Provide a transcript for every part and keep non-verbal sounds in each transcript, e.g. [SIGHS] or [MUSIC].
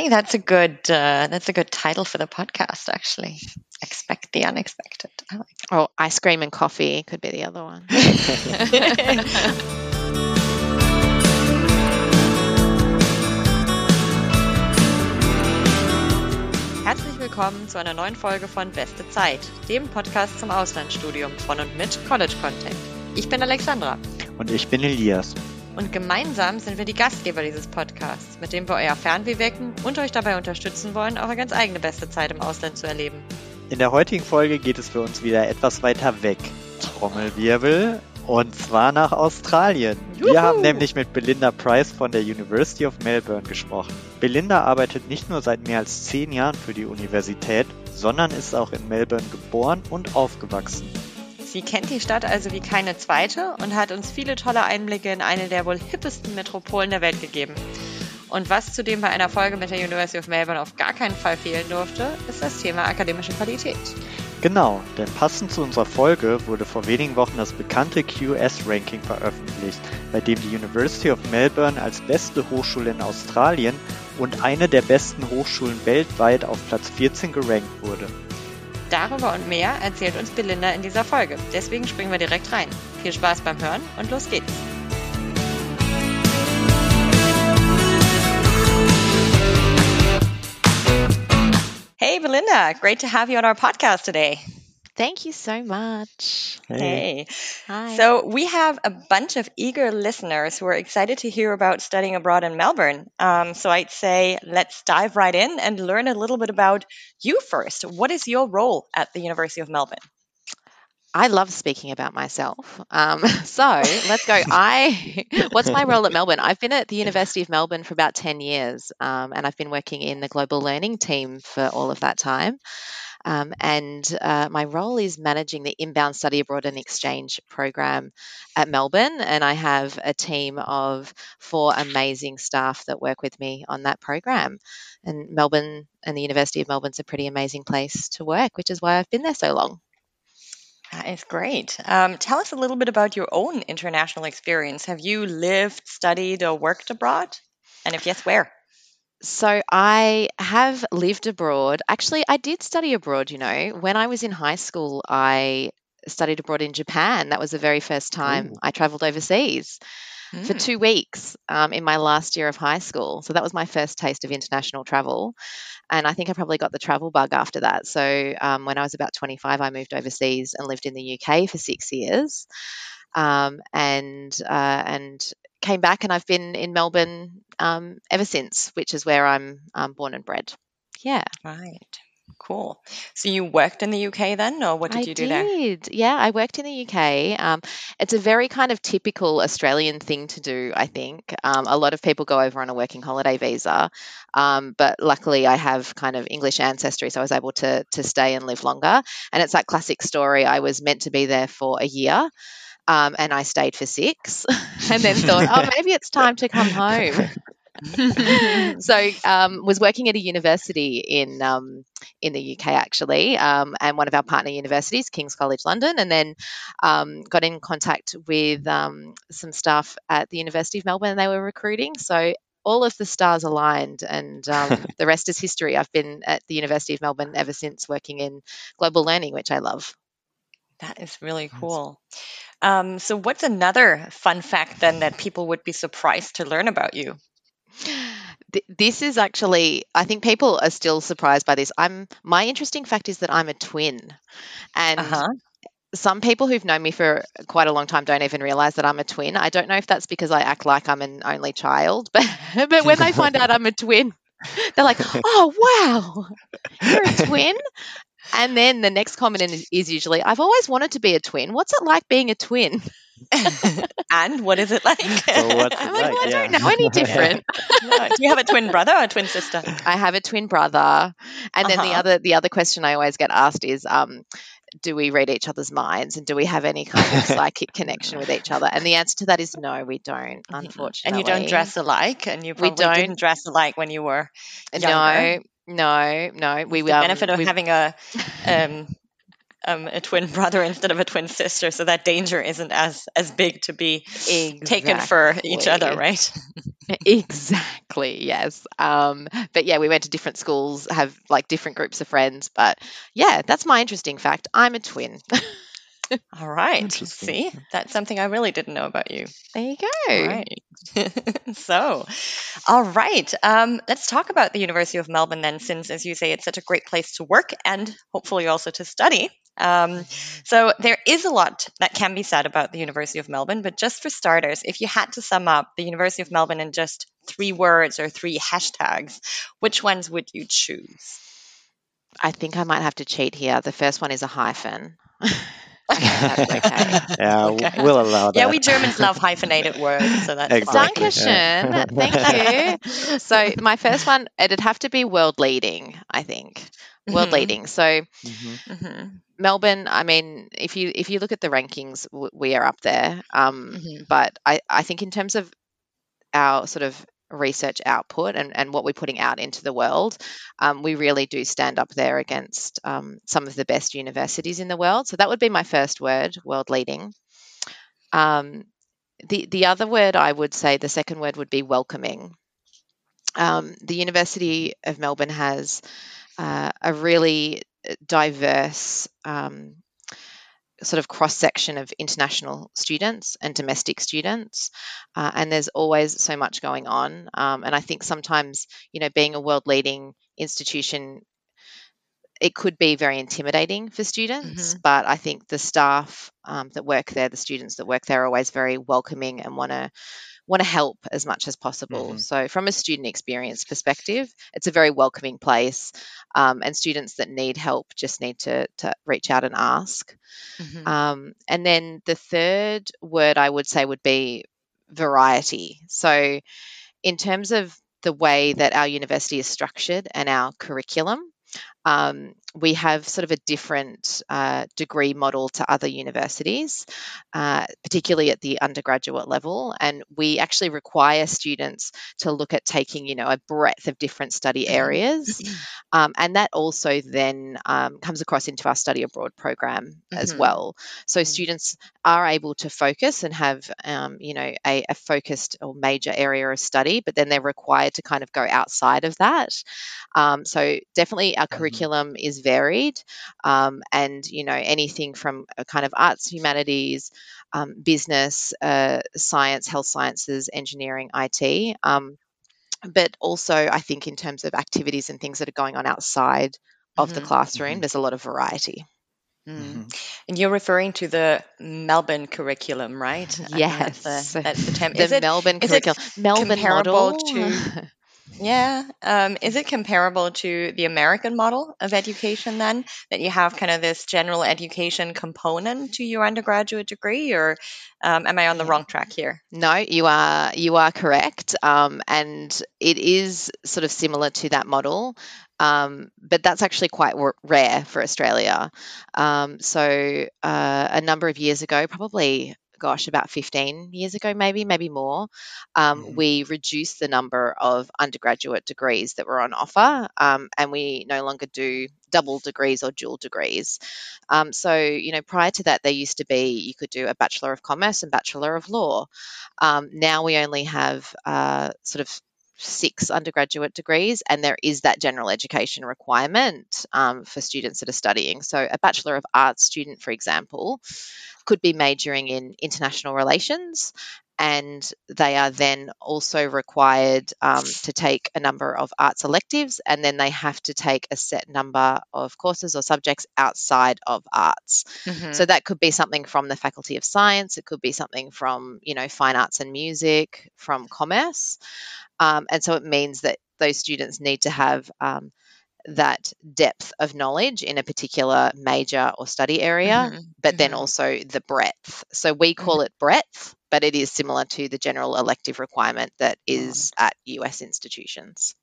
think that's a good uh, that's a good title for the podcast. Actually, expect the unexpected. I like Oh, ice cream and coffee could be the other one. [LAUGHS] Herzlich willkommen zu einer neuen Folge von Beste Zeit, dem Podcast zum Auslandsstudium von und mit College Contact. Ich bin Alexandra Und ich bin Elias. Und gemeinsam sind wir die Gastgeber dieses Podcasts, mit dem wir euer Fernweh wecken und euch dabei unterstützen wollen, eure ganz eigene beste Zeit im Ausland zu erleben. In der heutigen Folge geht es für uns wieder etwas weiter weg. Trommelwirbel. Und zwar nach Australien. Juhu. Wir haben nämlich mit Belinda Price von der University of Melbourne gesprochen. Belinda arbeitet nicht nur seit mehr als zehn Jahren für die Universität, sondern ist auch in Melbourne geboren und aufgewachsen. Sie kennt die Stadt also wie keine zweite und hat uns viele tolle Einblicke in eine der wohl hippesten Metropolen der Welt gegeben. Und was zudem bei einer Folge mit der University of Melbourne auf gar keinen Fall fehlen durfte, ist das Thema akademische Qualität. Genau, denn passend zu unserer Folge wurde vor wenigen Wochen das bekannte QS-Ranking veröffentlicht, bei dem die University of Melbourne als beste Hochschule in Australien und eine der besten Hochschulen weltweit auf Platz 14 gerankt wurde. Darüber und mehr erzählt uns Belinda in dieser Folge. Deswegen springen wir direkt rein. Viel Spaß beim Hören und los geht's. Hey Belinda, great to have you on our podcast today. Thank you so much. Hey. Hi. So, we have a bunch of eager listeners who are excited to hear about studying abroad in Melbourne. Um, so, I'd say let's dive right in and learn a little bit about you first. What is your role at the University of Melbourne? I love speaking about myself. Um, [LAUGHS] so let's go. I [LAUGHS] what's my role at Melbourne? I've been at the University of Melbourne for about ten years, um, and I've been working in the global learning team for all of that time. Um, and uh, my role is managing the inbound study abroad and exchange program at Melbourne. And I have a team of four amazing staff that work with me on that program. And Melbourne and the University of Melbourne's a pretty amazing place to work, which is why I've been there so long. That is great. Um, tell us a little bit about your own international experience. Have you lived, studied, or worked abroad? And if yes, where? So I have lived abroad. Actually, I did study abroad, you know. When I was in high school, I studied abroad in Japan. That was the very first time Ooh. I traveled overseas for Hmm. two weeks um, in my last year of high school. So that was my first taste of international travel. And I think I probably got the travel bug after that. So um, when I was about 25, I moved overseas and lived in the UK for six years. Um, and uh, and came back, and I've been in Melbourne um, ever since, which is where I'm um, born and bred. Yeah, Right. Cool. So you worked in the UK then, or what did I you do there? I did. Yeah, I worked in the UK. Um, it's a very kind of typical Australian thing to do, I think. Um, a lot of people go over on a working holiday visa, um, but luckily I have kind of English ancestry, so I was able to to stay and live longer. And it's that classic story. I was meant to be there for a year. Um, and I stayed for six, [LAUGHS] and then thought, oh, [LAUGHS] maybe it's time to come home. [LAUGHS] so um, was working at a university in um, in the UK actually, um, and one of our partner universities, King's College London, and then um, got in contact with um, some staff at the University of Melbourne. and They were recruiting, so all of the stars aligned, and um, the rest is history. I've been at the University of Melbourne ever since, working in global learning, which I love. That is really cool. Um, so, what's another fun fact then that people would be surprised to learn about you? This is actually, I think people are still surprised by this. I'm my interesting fact is that I'm a twin, and Uh huh. some people who've known me for quite a long time don't even realize that I'm a twin. I don't know if that's because I act like I'm an only child, [LAUGHS] but but when they find out [LAUGHS] I'm a twin, they're like, "Oh wow, you're a twin." [LAUGHS] And then the next comment is, is usually, "I've always wanted to be a twin. What's it like being a twin?" [LAUGHS] and what is it like? [LAUGHS] So what's it [LAUGHS] I'm like, like? "I don't know any different." No, Do you have a twin brother or a twin sister? I have a twin brother, and then the Uh-huh. other the other question I always get asked is, um, do we read each other's minds and do we have any kind of psychic connection with each other? And the answer to that is no, we don't. Unfortunately, And you don't dress alike, and you We probably don't. didn't dress alike when you were younger. no, no. No, we the um, benefit of we- having a um, um, a twin brother [LAUGHS] instead of a twin sister, so that danger isn't as as big to be taken for each other, right? exactly, yes. Um, but yeah, we went to different schools, have like different groups of friends. But yeah, that's my interesting fact. I'm a twin. [LAUGHS] All right. See, that's something I really didn't know about you. there you go. right. [LAUGHS] so, all right. Um, let's talk about the University of Melbourne then, since, as you say, it's such a great place to work and hopefully also to study. Um, so, there is a lot that can be said about the University of Melbourne, but just for starters, if you had to sum up the University of Melbourne in just three words or three hashtags, which ones would you choose? I think I might have to cheat here. The first one is a hyphen. [LAUGHS] Okay, okay. [LAUGHS] yeah, [LAUGHS] Okay. we'll allow that. Yeah, we Germans love hyphenated [LAUGHS] words, so that's Exactly. fine. Dankeschön. Thank you. So my first one, it'd have to be world leading, I think. World Mhm. leading. So Mhm. Mhm, Melbourne, I mean, if you if you look at the rankings, we are up there. Um, mhm, but I, I think in terms of our sort of research output and, and what we're putting out into the world, um, we really do stand up there against um, some of the best universities in the world. So that would be my first word, world leading. Um, the the other word I would say, the second word would be welcoming. Um, the University of Melbourne has uh, a really diverse um, sort of cross section of international students and domestic students, uh, and there's always so much going on. Um, and I think sometimes, you know, being a world leading institution, it could be very intimidating for students. But I think the staff um, that work there, the students that work there, are always very welcoming and want to want to help as much as possible. Mhm. So, from a student experience perspective, it's a very welcoming place, um, and students that need help just need to, to reach out and ask. mhm. Um, and then the third word I would say would be variety. So, in terms of the way that our university is structured and our curriculum, um, we have sort of a different uh, degree model to other universities, uh, particularly at the undergraduate level. And we actually require students to look at taking, you know, a breadth of different study Mhm. areas. [CLEARS THROAT] Um, and that also then um, comes across into our study abroad program as Mhm. well. So Mhm. students are able to focus and have, um, you know, a, a focused or major area of study, but then they're required to kind of go outside of that. Um, so definitely our Mhm. Curriculum is varied, um, and you know anything from a kind of arts, humanities, um, business, uh, science, health sciences, engineering, IT. Um, but also, I think in terms of activities and things that are going on outside of the Mhm. classroom, Mhm. there's a lot of variety. Mm. Mhm. And you're referring to the Melbourne curriculum, right? [LAUGHS] Yes, That's the, that's the term. the Is it, Melbourne is it curriculum, Melbourne comparable model. to- [LAUGHS] yeah. Um, is it comparable to the American model of education then? That you have kind of this general education component to your undergraduate degree, or um, am I on the wrong track here? No, you are you are correct, um, and it is sort of similar to that model, um, but that's actually quite rare for Australia. Um, so uh, a number of years ago, probably gosh, about 15 years ago, maybe, maybe more, um, Mhm. we reduced the number of undergraduate degrees that were on offer, um, and we no longer do double degrees or dual degrees. Um, so, you know, prior to that, there used to be you could do a Bachelor of Commerce and Bachelor of Law. Um, now we only have uh, sort of six undergraduate degrees, and there is that general education requirement um, for students that are studying. So, a Bachelor of Arts student, for example, could be majoring in international relations. And they are then also required um, to take a number of arts electives, and then they have to take a set number of courses or subjects outside of arts. Mhm. So that could be something from the Faculty of Science, it could be something from, you know, fine arts and music, from commerce. Um, and so it means that those students need to have um, that depth of knowledge in a particular major or study area, Mhm. but then Mhm. also the breadth. So we call it breadth, but it is similar to the general elective requirement that is at US institutions.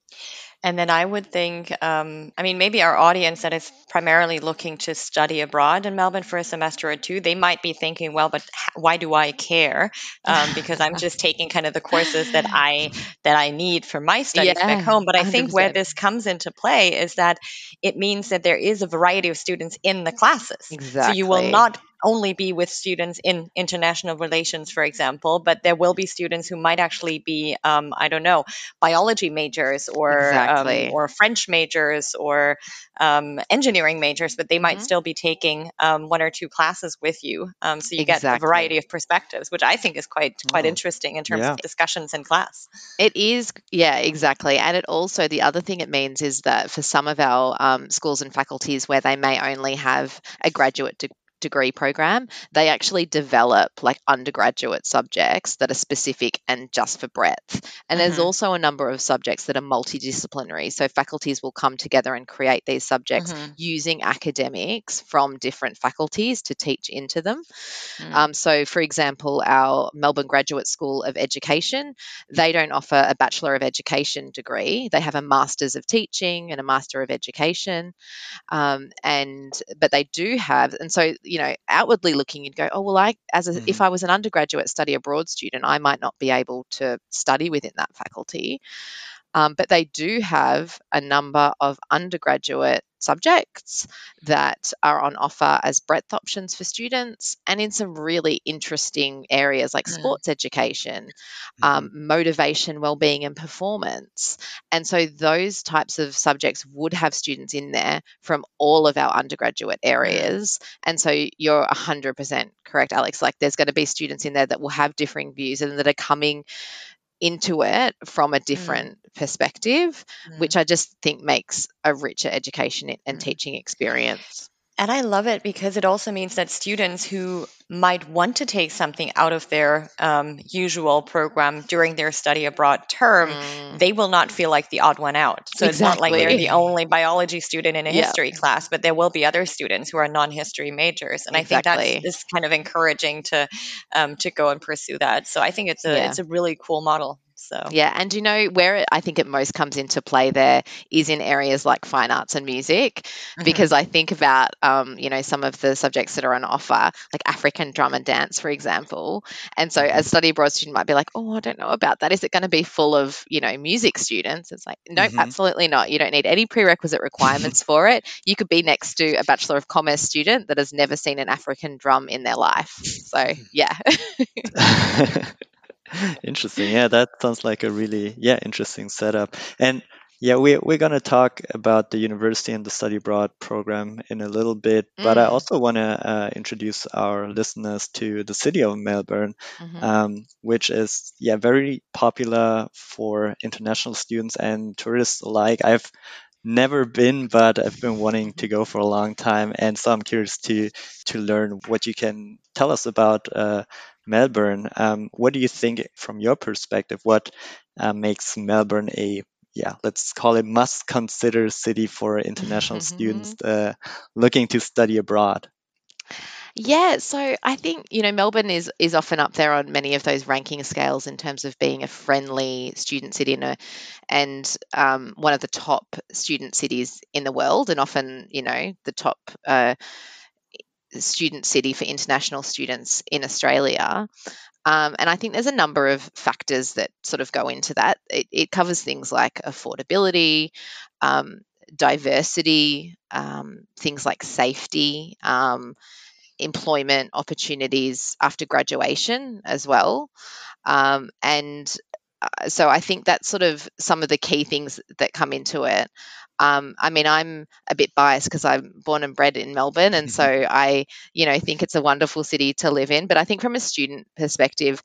And then I would think, um, I mean, maybe our audience that is primarily looking to study abroad in Melbourne for a semester or two, they might be thinking, well, but why do I care? Um, because I'm just taking kind of the courses that I that I need for my studies Yeah, back home. But I think where this comes into play is that it means that there is a variety of students in the classes. Exactly. So you will not only be with students in international relations, for example, but there will be students who might actually be, um, I don't know, biology majors or um, Exactly. um, or French majors or um, engineering majors, but they might Mhm. still be taking um, one or two classes with you. Um, so you get a variety of perspectives, which I think is quite quite Oh, interesting in terms yeah. of discussions in class. It is, yeah, exactly. And it also, the other thing it means is that for some of our um, schools and faculties where they may only have a graduate de- degree program, they actually develop like undergraduate subjects that are specific and just for breadth. And there's Mhm. also a number of subjects that are multidisciplinary. So faculties will come together and create these subjects Mhm. using academics from different faculties to teach into them. Mm. Um, so, for example, our Melbourne Graduate School of Education, they don't offer a Bachelor of Education degree. They have a Masters of Teaching and a Master of Education, um, and but they do have, and so you know, outwardly looking, you'd go, oh well, I as a, if Mhm. I was an undergraduate study abroad student, I might not be able to study within that faculty. Um, but they do have a number of undergraduate subjects that are on offer as breadth options for students and in some really interesting areas like Mm. sports education, um, motivation, well-being and performance. And so those types of subjects would have students in there from all of our undergraduate areas. And so you're 100% correct, Alex. Like there's going to be students in there that will have differing views and that are coming into it from a different perspective, Mm. which I just think makes a richer education and Mm. teaching experience. And I love it because it also means that students who might want to take something out of their um, usual program during their study abroad term, Mm. they will not feel like the odd one out. So it's not like they're the only biology student in a Yeah. history class, but there will be other students who are non-history majors, and I think that's is kind of encouraging to um, to go and pursue that. So I think it's a Yeah. it's a really cool model. So Yeah, and you know where it, I think it most comes into play there is in areas like fine arts and music, Mhm. because I think about um, you know some of the subjects that are on offer, like African drum and dance, for example. And so, a study abroad student might be like, "Oh, I don't know about that. Is it going to be full of you know music students?" It's like, nope, Mhm. absolutely not. You don't need any prerequisite [LAUGHS] requirements for it. You could be next to a Bachelor of Commerce student that has never seen an African drum in their life. So, yeah. [LAUGHS] [LAUGHS] Interesting. Yeah, that sounds like a really yeah interesting setup. And yeah, we we're gonna talk about the university and the study abroad program in a little bit, but I Mm. also want to uh, introduce our listeners to the city of Melbourne, Mhm. um, which is yeah very popular for international students and tourists alike. I've never been, but I've been wanting to go for a long time, and so I'm curious to to learn what you can tell us about uh, Melbourne. Um, what do you think, from your perspective, what uh, makes Melbourne a yeah, let's call it must consider city for international [LAUGHS] students uh, looking to study abroad? Yeah, so I think you know Melbourne is is often up there on many of those ranking scales in terms of being a friendly student city and, a, and um, one of the top student cities in the world, and often you know the top uh, student city for international students in Australia. Um, and I think there's a number of factors that sort of go into that. It, it covers things like affordability, um, diversity, um, things like safety, um, employment opportunities after graduation as well. Um, and uh, so I think that's sort of some of the key things that come into it. Um, I mean, I'm a bit biased because I'm born and bred in Melbourne, and so I, you know, think it's a wonderful city to live in. But I think from a student perspective,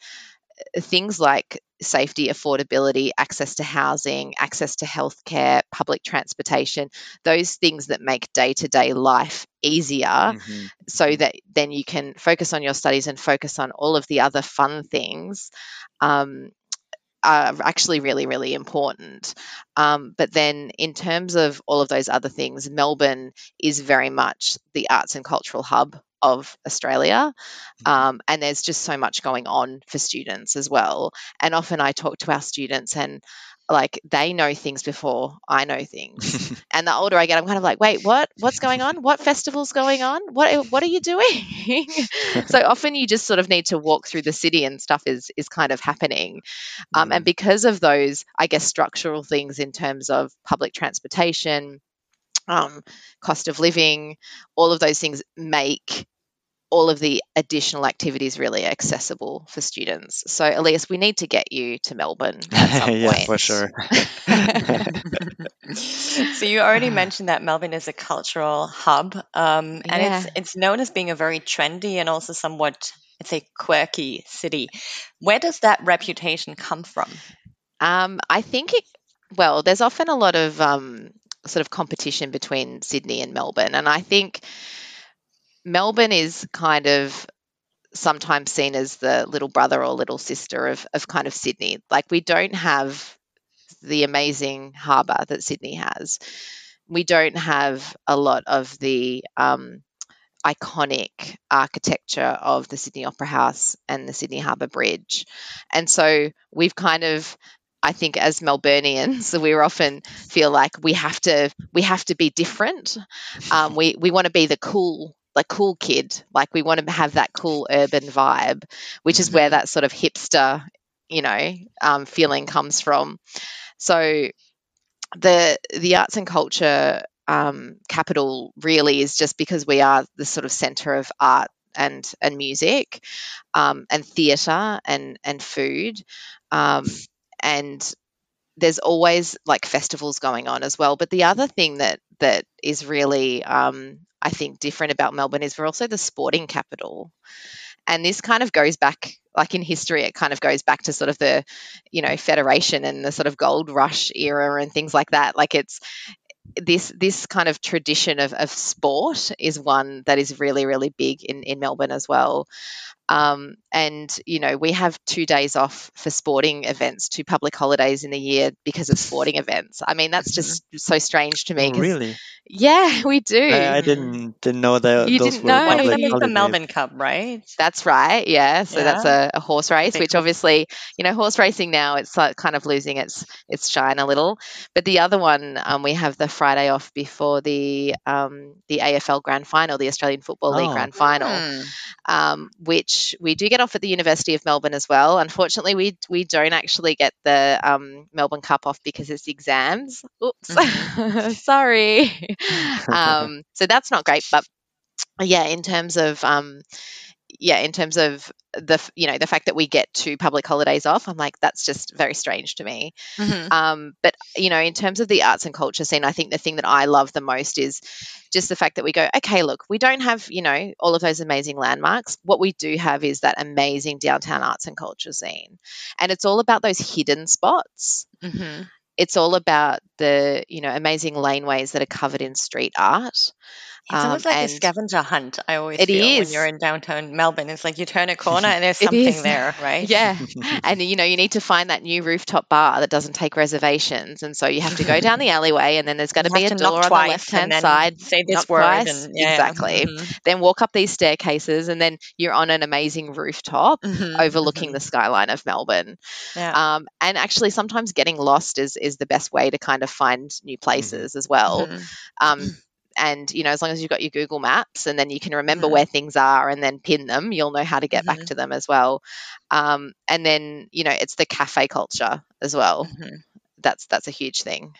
things like safety, affordability, access to housing, access to healthcare, public transportation, those things that make day to day life easier Mhm. so that then you can focus on your studies and focus on all of the other fun things um, are actually really, really important. Um, but then, in terms of all of those other things, Melbourne is very much the arts and cultural hub of Australia. Um, and there's just so much going on for students as well. And often I talk to our students and like they know things before I know things. [LAUGHS] and the older I get, I'm kind of like, wait, what? What's going on? What festival's going on? What what are you doing? [LAUGHS] so often you just sort of need to walk through the city and stuff is is kind of happening. Um, and because of those, I guess structural things in terms of public transportation, um, cost of living, all of those things make all of the additional activities really accessible for students. So, Elias, we need to get you to Melbourne [LAUGHS] at some yeah, point. for sure. [LAUGHS] so you already [LAUGHS] mentioned that Melbourne is a cultural hub, um, and Yeah. it's it's known as being a very trendy and also somewhat, I'd say, quirky city. Where does that reputation come from? Um, I think it, well, there's often a lot of um, sort of competition between Sydney and Melbourne. And I think Melbourne is kind of sometimes seen as the little brother or little sister of, of kind of Sydney. Like we don't have the amazing harbour that Sydney has. We don't have a lot of the um, iconic architecture of the Sydney Opera House and the Sydney Harbour Bridge. And so we've kind of I think as Melburnians, [LAUGHS] we often feel like we have to we have to be different. Um, we we want to be the cool like cool kid, like we want to have that cool urban vibe, which is where that sort of hipster, you know, um, feeling comes from. So the the arts and culture um, capital really is just because we are the sort of center of art and and music um, and theatre and and food. Um, and there's always like festivals going on as well. But the other thing that that is really, um, I think, different about Melbourne is we're also the sporting capital, and this kind of goes back, like in history, it kind of goes back to sort of the, you know, Federation and the sort of gold rush era and things like that. Like it's this this kind of tradition of, of sport is one that is really really big in in Melbourne as well. Um, and you know we have two days off for sporting events, two public holidays in the year because of sporting events. I mean that's just so strange to me. Oh, really? Yeah, we do. I, I didn't didn't know that You those didn't were know? One of them is the. Melbourne Cup, right? That's right. Yeah. So that's a, a horse race, which obviously, you know, horse racing now it's like kind of losing its its shine a little. But the other one, um, we have the Friday off before the um, the AFL Grand Final, the Australian Football League Oh. Grand Final, Hmm. um, which we do get off at the University of Melbourne as well. Unfortunately, we we don't actually get the um, Melbourne Cup off because it's exams. Oops, [LAUGHS] sorry. [LAUGHS] um, so that's not great, but yeah, in terms of um, yeah, in terms of the you know the fact that we get two public holidays off, I'm like that's just very strange to me. Mhm. Um, but you know, in terms of the arts and culture scene, I think the thing that I love the most is just the fact that we go, okay, look, we don't have you know all of those amazing landmarks. What we do have is that amazing downtown arts and culture scene, and it's all about those hidden spots. Mhm. It's all about the you know amazing laneways that are covered in street art. It's almost Um, like a scavenger hunt. I always It feel when is. you're in downtown Melbourne. It's like you turn a corner and there's [LAUGHS] something there, right? Yeah. [LAUGHS] and you know, you need to find that new rooftop bar that doesn't take reservations. And so you have to go down the alleyway and then there's going to be a door on the left hand side. Say this word twice. and yeah. Exactly. Mhm. Then walk up these staircases and then you're on an amazing rooftop Mhm. overlooking Mhm. the skyline of Melbourne. Yeah. Um, and actually sometimes getting lost is is the best way to kind of find new places as well. Mhm. Um, and you know, as long as you've got your Google Maps and then you can remember Mhm. where things are and then pin them, you'll know how to get back Mhm. to them as well. Um, and then you know, it's the cafe culture as well. Mhm. That's that's a huge thing,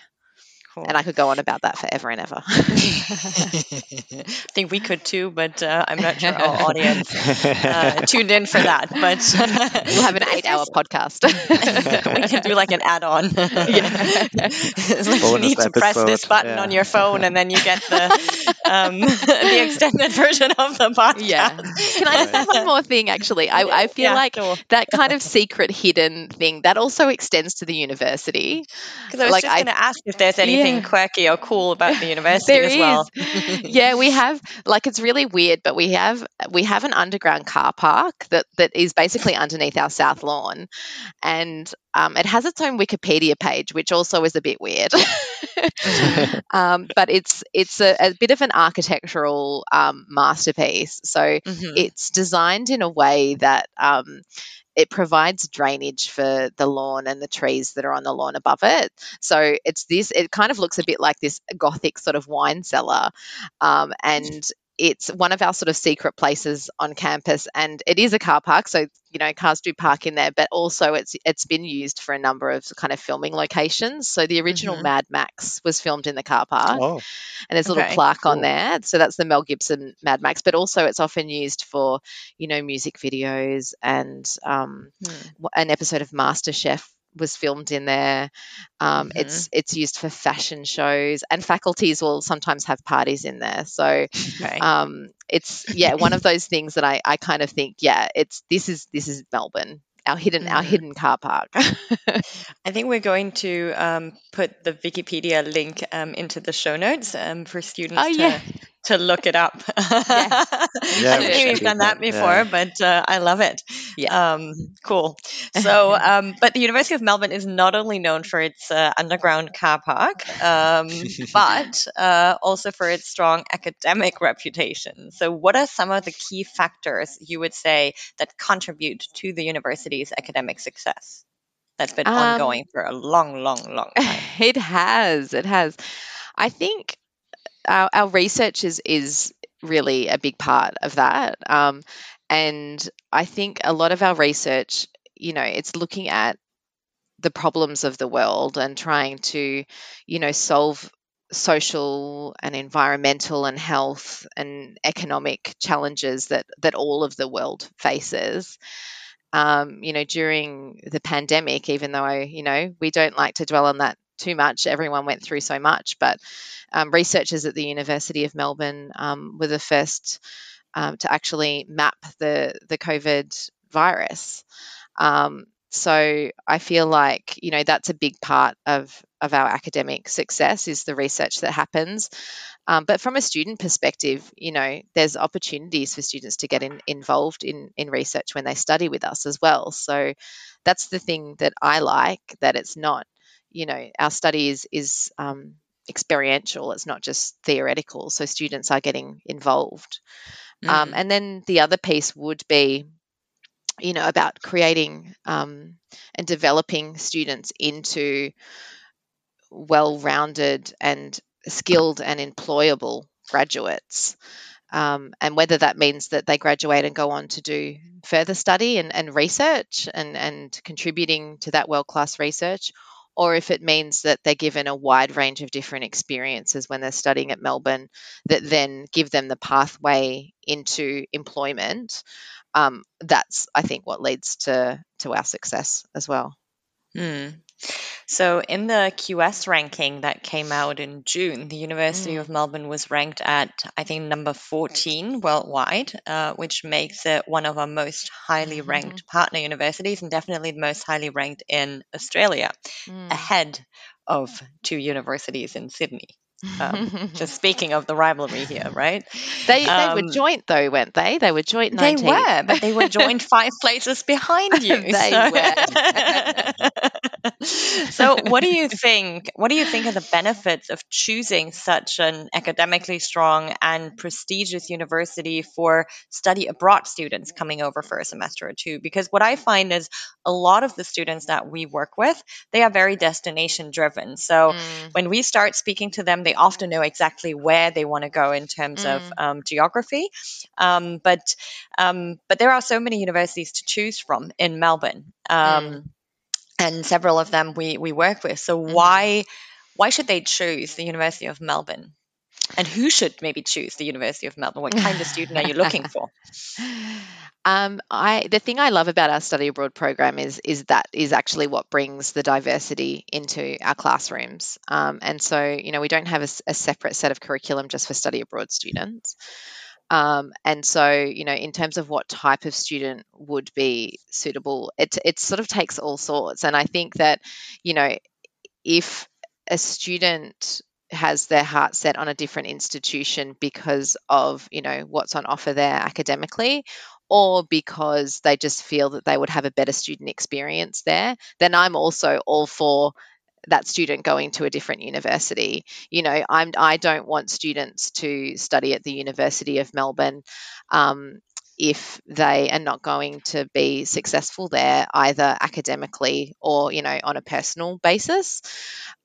Cool. and I could go on about that forever and ever. [LAUGHS] I think we could too, but uh, I'm not sure our audience uh, tuned in for that. But [LAUGHS] we'll have an [LAUGHS] eight-hour podcast. we can do like an add-on. it's like you Bonus need to press this button yeah. on your phone, and then you get the um, the extended version of the podcast. yeah. Can I just add one more thing? Actually, I, I feel Yeah, like sure. that kind of secret hidden thing that also extends to the university. Because I was like, just going to ask if there's anything Yeah. quirky or cool about the [LAUGHS] university as well. yeah, we have like it's really weird, but we have we have an underground car park that that is basically underneath our south lawn, and um, it has its own Wikipedia page, which also is a bit weird. [LAUGHS] um, but it's it's a, a bit of an architectural um, masterpiece. So Mhm. it's designed in a way that um, it provides drainage for the lawn and the trees that are on the lawn above it. So it's this. It kind of looks a bit like this gothic sort of wine cellar, um, and it's one of our sort of secret places on campus and it is a car park so you know cars do park in there but also it's it's been used for a number of kind of filming locations so the original Mhm. mad max was filmed in the car park Oh, and there's a little Okay, plaque on there so that's the mel gibson mad max but also it's often used for you know music videos and um, Hmm. an episode of MasterChef was filmed in there. Um, Mhm. It's it's used for fashion shows, and faculties will sometimes have parties in there. So Okay. um, it's yeah one of [LAUGHS] those things that I, I kind of think yeah it's this is this is Melbourne our hidden our Mm. hidden car park. I think we're going to um, put the Wikipedia link um, into the show notes um, for students Oh, to, yeah. To look it up. [LAUGHS] Yeah, I we don't should think we've done that that, before, yeah. but uh, I love it. Yeah. Um, cool. [LAUGHS] So, um, but the University of Melbourne is not only known for its uh, underground car park, um, [LAUGHS] but uh, also for its strong academic reputation. So, what are some of the key factors you would say that contribute to the university's academic success? That's been Um, ongoing for a long, long, long time. it has it has. I think our, our research is is really a big part of that. Um, and I think a lot of our research, you know, it's looking at the problems of the world and trying to, you know, solve social and environmental and health and economic challenges that that all of the world faces. Um, you know, during the pandemic, even though you know we don't like to dwell on that too much, everyone went through so much. But um, researchers at the University of Melbourne um, were the first um, to actually map the the COVID virus. Um, so I feel like you know that's a big part of of our academic success is the research that happens. Um, but from a student perspective, you know, there's opportunities for students to get in, involved in in research when they study with us as well. So that's the thing that I like that it's not, you know, our study is is um, experiential. It's not just theoretical. So students are getting involved. Um, Mm. and then the other piece would be, you know, about creating um, and developing students into well rounded and skilled and employable graduates. Um, and whether that means that they graduate and go on to do further study and, and research and, and contributing to that world class research, or if it means that they're given a wide range of different experiences when they're studying at Melbourne that then give them the pathway into employment. Um, that's, I think, what leads to to our success as well. Hmm. So, in the QS ranking that came out in June, the University Mm. of Melbourne was ranked at, I think, number 14 worldwide, uh, which makes it one of our most highly ranked partner universities and definitely the most highly ranked in Australia, Mm. ahead of two universities in Sydney. Um, [LAUGHS] just speaking of the rivalry here, right? they they um, were joint though, weren't they? They were joint. They were, but they were joined [LAUGHS] five places behind you. They were. [LAUGHS] so, what do you [LAUGHS] think? What do you think are the benefits of choosing such an academically strong and prestigious university for study abroad students coming over for a semester or two? Because what I find is a lot of the students that we work with, they are very destination driven. So, Mm, when we start speaking to them, they often know exactly where they want to go in terms of Mm. um, geography. Um, but um, but there are so many universities to choose from in Melbourne, um, Mm. And several of them we we work with. So Mhm. why why should they choose the University of Melbourne? And who should maybe choose the University of Melbourne? What kind of student are you looking for? [LAUGHS] Um, I the thing I love about our study abroad program is is that is actually what brings the diversity into our classrooms. Um, and so you know we don't have a separate set of curriculum just for study abroad students. Um, and so you know in terms of what type of student would be suitable, it it sort of takes all sorts. And I think that you know if a student has their heart set on a different institution because of you know what's on offer there academically or because they just feel that they would have a better student experience there then i'm also all for that student going to a different university. You know i'm i don't want students to study at the university of melbourne um, if they are not going to be successful there either academically or you know on a personal basis.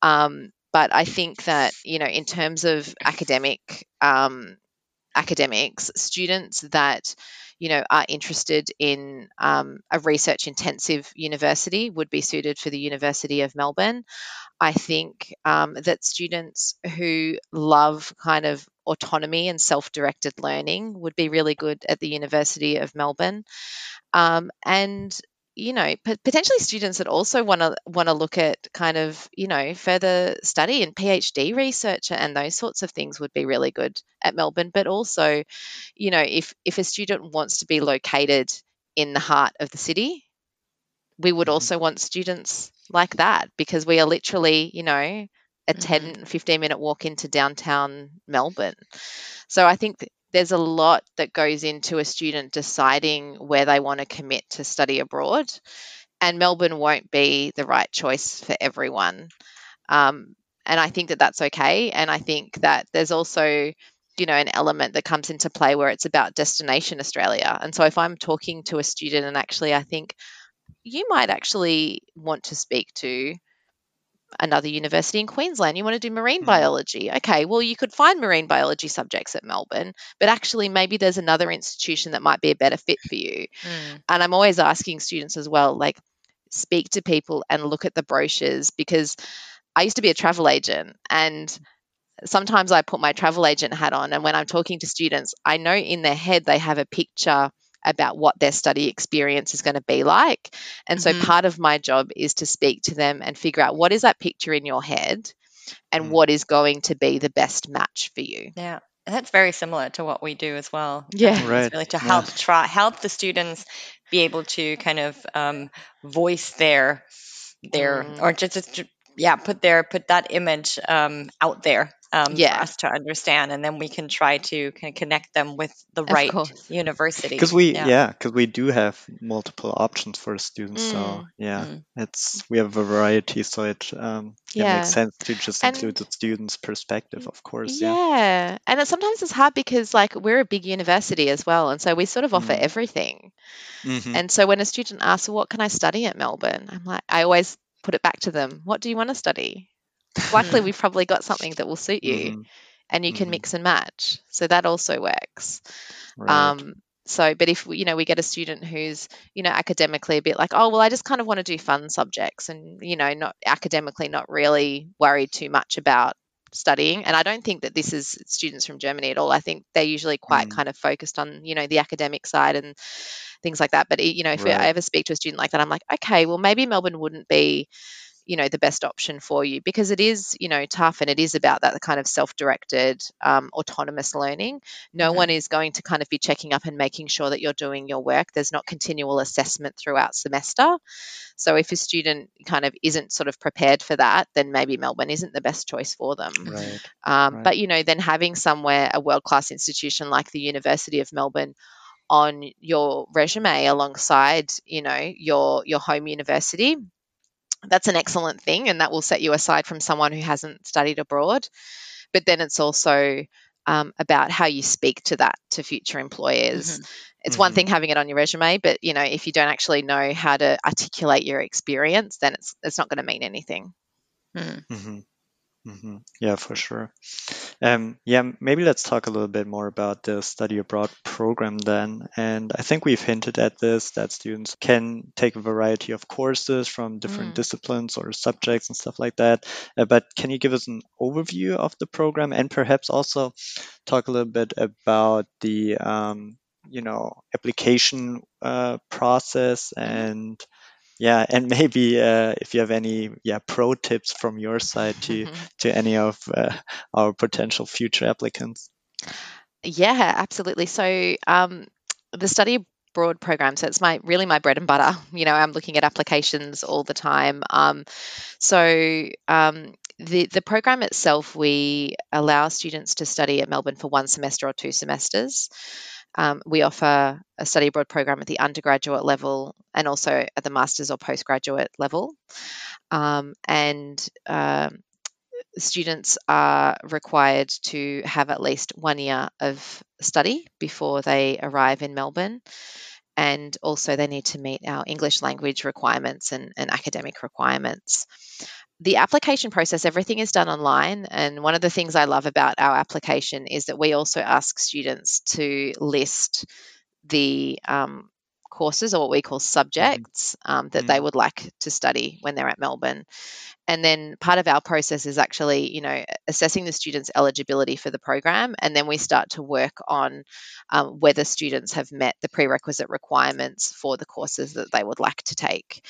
Um, but I think that you know, in terms of academic um, academics, students that you know are interested in um, a research intensive university would be suited for the University of Melbourne. I think um, that students who love kind of autonomy and self directed learning would be really good at the University of Melbourne. Um, and you know potentially students that also want to want to look at kind of you know further study and phd research and those sorts of things would be really good at melbourne but also you know if if a student wants to be located in the heart of the city we would mm-hmm. also want students like that because we are literally you know a mm-hmm. 10 15 minute walk into downtown melbourne so i think there's a lot that goes into a student deciding where they want to commit to study abroad. And Melbourne won't be the right choice for everyone. Um, and I think that that's okay. And I think that there's also, you know, an element that comes into play where it's about destination Australia. And so if I'm talking to a student and actually I think you might actually want to speak to another university in Queensland. You want to do marine mm. biology. Okay, well, you could find marine biology subjects at Melbourne, but actually, maybe there's another institution that might be a better fit for you. Mm. And I'm always asking students as well, like, speak to people and look at the brochures because I used to be a travel agent and sometimes I put my travel agent hat on. And when I'm talking to students, I know in their head they have a picture about what their study experience is going to be like. And mm-hmm. so part of my job is to speak to them and figure out what is that picture in your head and mm. what is going to be the best match for you. Yeah. And that's very similar to what we do as well. Yeah, right. really to help yeah. try help the students be able to kind of um, voice their their mm. or just, just yeah put their put that image um, out there um, yeah. for us to understand, and then we can try to kind of connect them with the of right course. university. Because we, yeah, because yeah, we do have multiple options for students. Mm. So yeah, mm. it's we have a variety, so it um, yeah. it makes sense to just and, include the student's perspective, of course. Yeah, yeah. and it, sometimes it's hard because like we're a big university as well, and so we sort of offer mm. everything. Mm-hmm. And so when a student asks, well, "What can I study at Melbourne?" I'm like, I always put it back to them. What do you want to study? Likely, we've probably got something that will suit you, mm-hmm. and you can mm-hmm. mix and match. So that also works. Right. Um, so, but if you know we get a student who's you know academically a bit like, oh well, I just kind of want to do fun subjects, and you know not academically not really worried too much about studying and i don't think that this is students from germany at all i think they're usually quite mm. kind of focused on you know the academic side and things like that but you know if right. i ever speak to a student like that i'm like okay well maybe melbourne wouldn't be you know the best option for you because it is you know tough and it is about that kind of self-directed um, autonomous learning no mm-hmm. one is going to kind of be checking up and making sure that you're doing your work there's not continual assessment throughout semester so if a student kind of isn't sort of prepared for that then maybe melbourne isn't the best choice for them right. Um, right. but you know then having somewhere a world-class institution like the university of melbourne on your resume alongside you know your your home university that's an excellent thing and that will set you aside from someone who hasn't studied abroad but then it's also um, about how you speak to that to future employers mm-hmm. it's mm-hmm. one thing having it on your resume but you know if you don't actually know how to articulate your experience then it's it's not going to mean anything mm. mm-hmm. Mm-hmm. Yeah, for sure. Um, yeah, maybe let's talk a little bit more about the study abroad program then. And I think we've hinted at this that students can take a variety of courses from different mm. disciplines or subjects and stuff like that. Uh, but can you give us an overview of the program and perhaps also talk a little bit about the um, you know application uh, process and yeah and maybe uh, if you have any yeah pro tips from your side to mm-hmm. to any of uh, our potential future applicants. Yeah absolutely. So um, the study abroad program so it's my really my bread and butter. You know i'm looking at applications all the time. Um, so um, the, the program itself we allow students to study at melbourne for one semester or two semesters um, we offer a study abroad program at the undergraduate level and also at the master's or postgraduate level. Um, and uh, students are required to have at least one year of study before they arrive in Melbourne. And also, they need to meet our English language requirements and, and academic requirements. The application process, everything is done online. And one of the things I love about our application is that we also ask students to list the um, courses or what we call subjects um, that they Mhm. would like to study when they're at Melbourne. And then part of our process is actually, you know, assessing the students' eligibility for the program. And then we start to work on um, whether students have met the prerequisite requirements for the courses that they would like to take.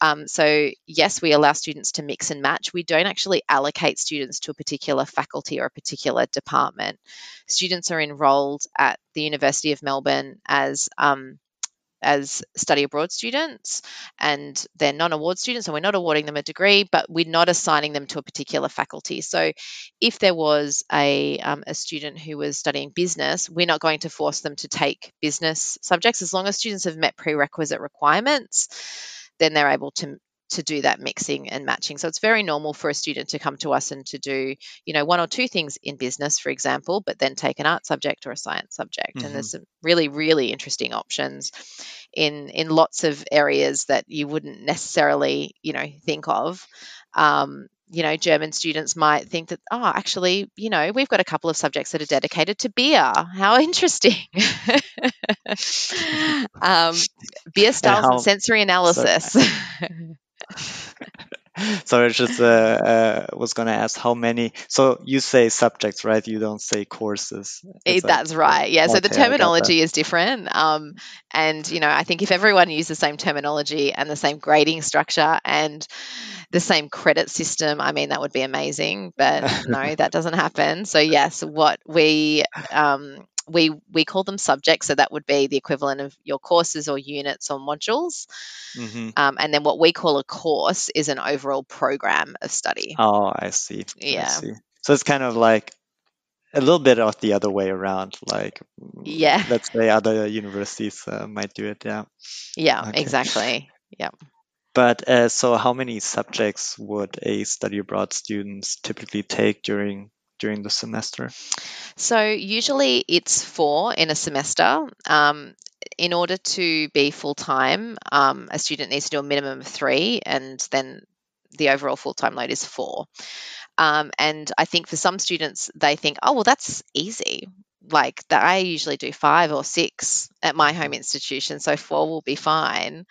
Um, so, yes, we allow students to mix and match. We don't actually allocate students to a particular faculty or a particular department. Students are enrolled at the University of Melbourne as um, as study abroad students and they're non-award students and we're not awarding them a degree but we're not assigning them to a particular faculty. So if there was a, um, a student who was studying business we're not going to force them to take business subjects. As long as students have met prerequisite requirements then they're able to to do that mixing and matching. So it's very normal for a student to come to us and to do, you know, one or two things in business, for example, but then take an art subject or a science subject. Mhm. And there's some really, really interesting options in in lots of areas that you wouldn't necessarily, you know, think of. Um, you know, German students might think that, oh, actually, you know, we've got a couple of subjects that are dedicated to beer. How [LAUGHS] interesting. [LAUGHS] um, beer [LAUGHS] styles how- and sensory analysis. so [LAUGHS] I just uh, uh, was gonna ask how many. So you say subjects, right? You don't say courses. Eh, like- That's right. Yeah. So the Okay, got that. terminology is different. Um, and, you know, I think if everyone used the same terminology and the same grading structure and the same credit system, I mean, that would be amazing. But no, [LAUGHS] that doesn't happen. So, yes, what we, um, we, we call them subjects. So that would be the equivalent of your courses or units or modules. Mhm. Um, and then what we call a course is an overall program of study. Oh, I see. I Yeah. see. So it's kind of like a little bit of the other way around. Like, Yeah. [LAUGHS] let's say other universities uh, might do it. Yeah. Yeah, Okay. exactly. Yeah but uh, so, how many subjects would a study abroad students typically take during during the semester? So usually it's four in a semester. Um, in order to be full time, um, a student needs to do a minimum of three, and then the overall full time load is four. Um, and I think for some students, they think, oh, well, that's easy. Like that, I usually do five or six at my home institution, so four will be fine.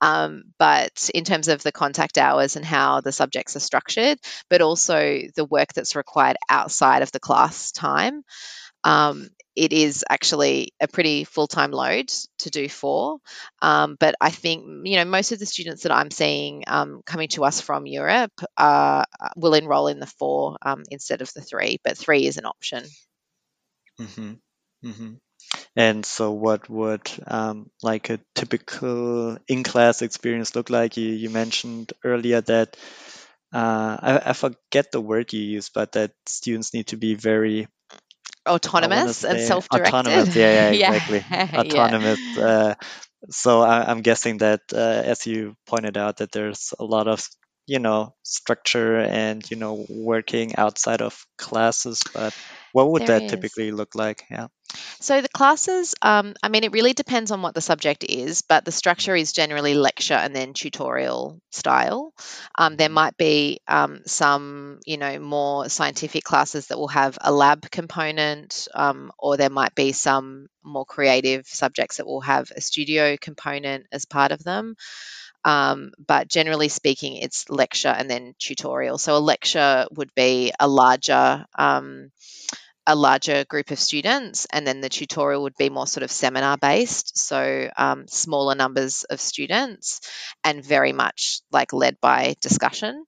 Um, but in terms of the contact hours and how the subjects are structured, but also the work that's required outside of the class time, um, it is actually a pretty full time load to do four. Um, but I think, you know, most of the students that I'm seeing um, coming to us from Europe uh, will enroll in the four um, instead of the three, but three is an option. Hmm hmm And so, what would um, like a typical in-class experience look like? You, you mentioned earlier that uh, I, I forget the word you use, but that students need to be very I wanna Autonomous and self directed. Autonomous, yeah, yeah, [LAUGHS] exactly. [LAUGHS] yeah. Autonomous. Uh, so I, I'm guessing that, uh, as you pointed out, that there's a lot of you know structure and you know working outside of classes. But what would There that is. typically look like? Yeah. So the classes, um, I mean, it really depends on what the subject is, but the structure is generally lecture and then tutorial style. Um, there Mhm. might be um, some, you know, more scientific classes that will have a lab component, um, or there might be some more creative subjects that will have a studio component as part of them. Um, but generally speaking, it's lecture and then tutorial. So a lecture would be a larger um, a larger group of students, and then the tutorial would be more sort of seminar based, so um, smaller numbers of students, and very much like led by discussion.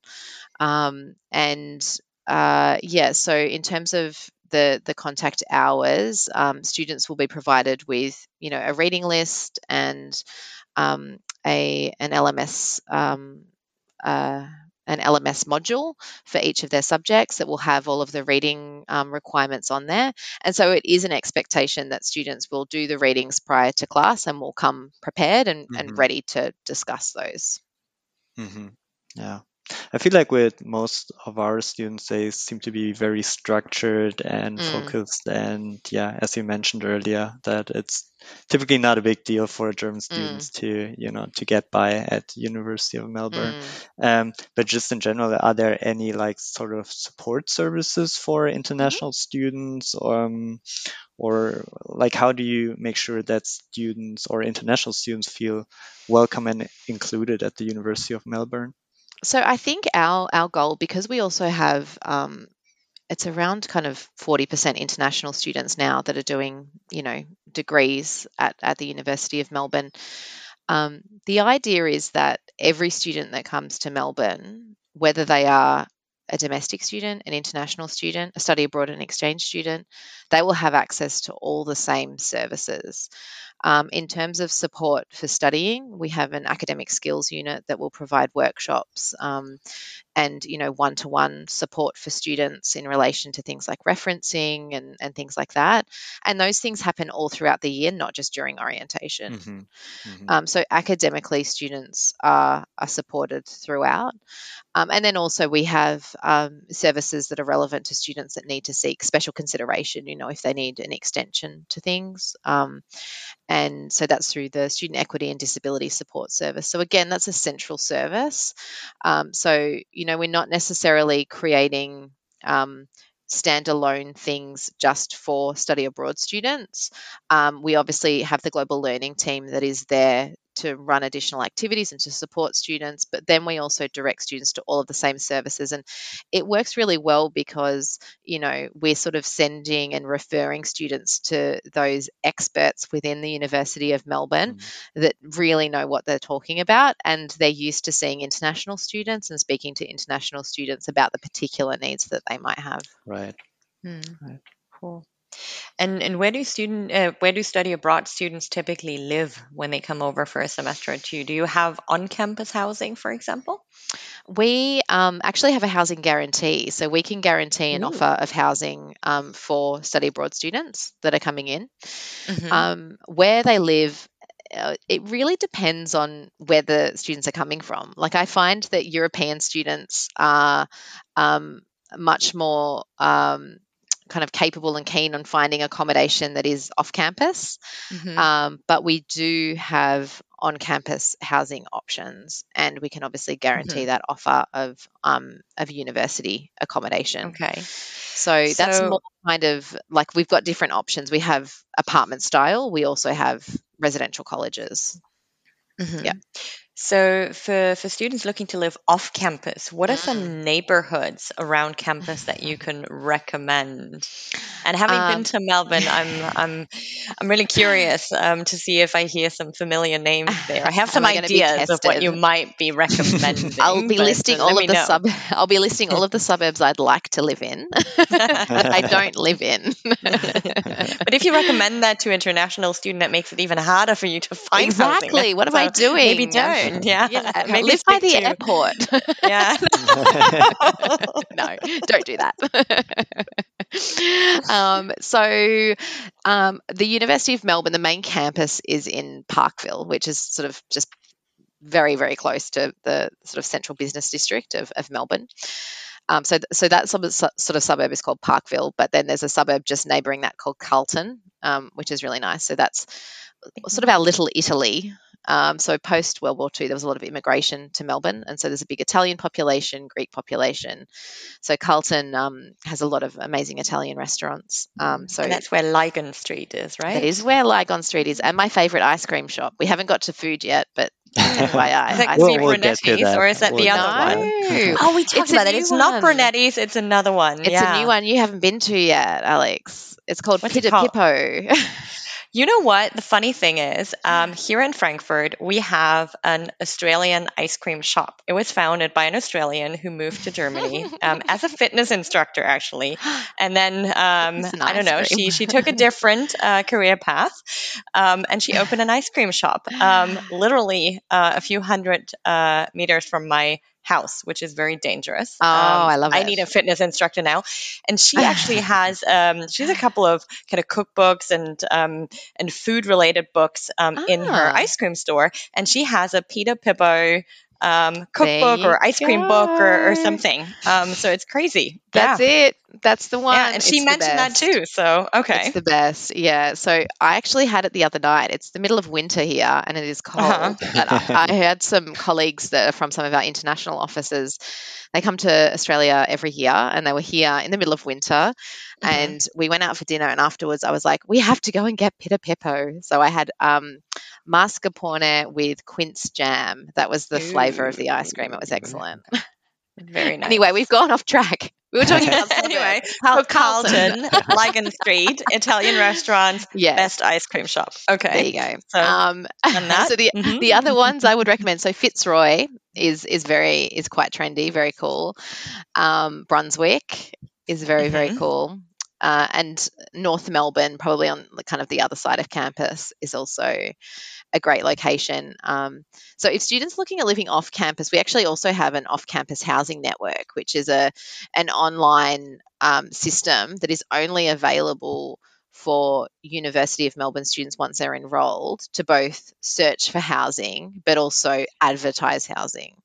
Um, and uh, yeah, so in terms of the the contact hours, um, students will be provided with you know a reading list and um, a an LMS. Um, uh, an LMS module for each of their subjects that will have all of the reading um, requirements on there. And so it is an expectation that students will do the readings prior to class and will come prepared and, and Mhm. ready to discuss those. hmm Yeah. I feel like with most of our students, they seem to be very structured and Mm. focused. And yeah, as you mentioned earlier, that it's typically not a big deal for German students to, you know, to get by at the University of Melbourne. Mm. Um, but just in general, are there any like sort of support services for international students? Um, or like how do you make sure that students or international students feel welcome and included at the University of Melbourne? So I think our our goal, because we also have um, it's around kind of 40% international students now that are doing, you know, degrees at, at the University of Melbourne. Um, the idea is that every student that comes to Melbourne, whether they are a domestic student, an international student, a study abroad and exchange student, they will have access to all the same services. Um, in terms of support for studying, we have an academic skills unit that will provide workshops um, and you know one-to-one support for students in relation to things like referencing and, and things like that. And those things happen all throughout the year, not just during orientation. Mhm, mhm. Um, so academically, students are, are supported throughout. Um, and then also we have um, services that are relevant to students that need to seek special consideration, you know, if they need an extension to things. And so that's through the Student Equity and Disability Support Service. So again, that's a central service. Um, so, you know, we're not necessarily creating um, standalone things just for study abroad students. Um, we obviously have the global learning team that is there to run additional activities and to support students, but then we also direct students to all of the same services. And it works really well because, you know, we're sort of sending and referring students to those experts within the University of Melbourne Mm. that really know what they're talking about and they're used to seeing international students and speaking to international students about the particular needs that they might have. Right. Hmm. Right. Cool. And and where do student uh, where do study abroad students typically live when they come over for a semester or two? Do you have on campus housing, for example? We um, actually have a housing guarantee, so we can guarantee an Ooh. offer of housing um, for study abroad students that are coming in. Mhm. Um, where they live, uh, it really depends on where the students are coming from. Like I find that European students are um, much more um, kind of capable and keen on finding accommodation that is off campus. Mhm. Um, but we do have on campus housing options, and we can obviously guarantee that offer of um, of university accommodation. okay. So that's more kind of like we've got different options. We have apartment style. We also have residential colleges. Mhm. Yeah. So for for students looking to live off campus, what are Mm. some neighborhoods around campus that you can recommend? And having Um, been to Melbourne, I'm I'm I'm really curious um, to see if I hear some familiar names there. I have some I ideas of what you might be [LAUGHS] recommending. I'll be listing all of the know. sub. I'll be listing all of the suburbs I'd like to live in. [LAUGHS] that I don't live in. [LAUGHS] but if you recommend that to an international student, that makes it even harder for you to find exactly. What am I So Maybe doing? Yeah. Yeah, Maybe live by the to- airport. Yeah. [LAUGHS] [LAUGHS] no, don't do that. [LAUGHS] um, so, um, the University of Melbourne, the main campus is in Parkville, which is sort of just very, very close to the sort of central business district of, of Melbourne. Um, so, so that sub- su- sort of suburb is called Parkville, but then there's a suburb just neighbouring that called Carlton, um, which is really nice. So that's sort of our little Italy. Um, so post World War II, there was a lot of immigration to Melbourne, and so there's a big Italian population, Greek population. So Carlton um, has a lot of amazing Italian restaurants. Um, so and that's where Lygon Street is, right? that is where Lygon Street is, and my favourite ice cream shop. We haven't got to food yet, but [LAUGHS] FYI, Is that ice We'll- cream. we'll get to Brunetti's, that. or is that We'll the other to one? No. Oh, we talked It's about it. new It's not one. Brunetti's. It's another one. It's yeah. a new one you haven't been to yet, Alex. It's called What's it Pitta called? Pippo. [LAUGHS] You know what? The funny thing is, um, here in Frankfurt, we have an Australian ice cream shop. It was founded by an Australian who moved to Germany [LAUGHS] um, as a fitness instructor, actually. [GASPS] And then um, an I don't know, cream. she she took a [LAUGHS] different uh, career path, um, and she opened an ice cream shop, um, literally uh, a few hundred uh, meters from my house, which is very dangerous. Oh, Um, I love it. I need a fitness instructor now, and she [LAUGHS] actually has um, she has a couple of kind of cookbooks and um, and food related books um, in her Ah. ice cream store, and she has a Pidapipo um, cookbook or ice cream book or, or something. Um, so it's crazy. That's yeah. it. That's the one. Yeah, and she it's mentioned that too. So okay, it's the best. Yeah. So I actually had it the other night. It's the middle of winter here, and it is cold. Uh-huh. I, I had some colleagues that are from some of our international offices. They come to Australia every year, and they were here in the middle of winter. Mm-hmm. And we went out for dinner, and afterwards, I was like, "We have to go and get Pidapipo." So I had um, mascarpone with quince jam. That was the Ooh. flavor of the ice cream. It was excellent. Very nice. [LAUGHS] Anyway, we've gone off track. We were talking about [LAUGHS] anyway. Carlton, Carlton Lygon Street, [LAUGHS] Italian restaurants, yes. best ice cream shop. Okay, there you go. So, um, [LAUGHS] so the mm-hmm. the other ones I would recommend. So Fitzroy is is very is quite trendy, very cool. Um, Brunswick is very mm-hmm. very cool. Uh, and North Melbourne, probably on the, kind of the other side of campus, is also a great location. Um, so, if students looking at living off campus, we actually also have an off-campus housing network, which is a an online um, system that is only available for University of Melbourne students once they're enrolled to both search for housing but also advertise housing.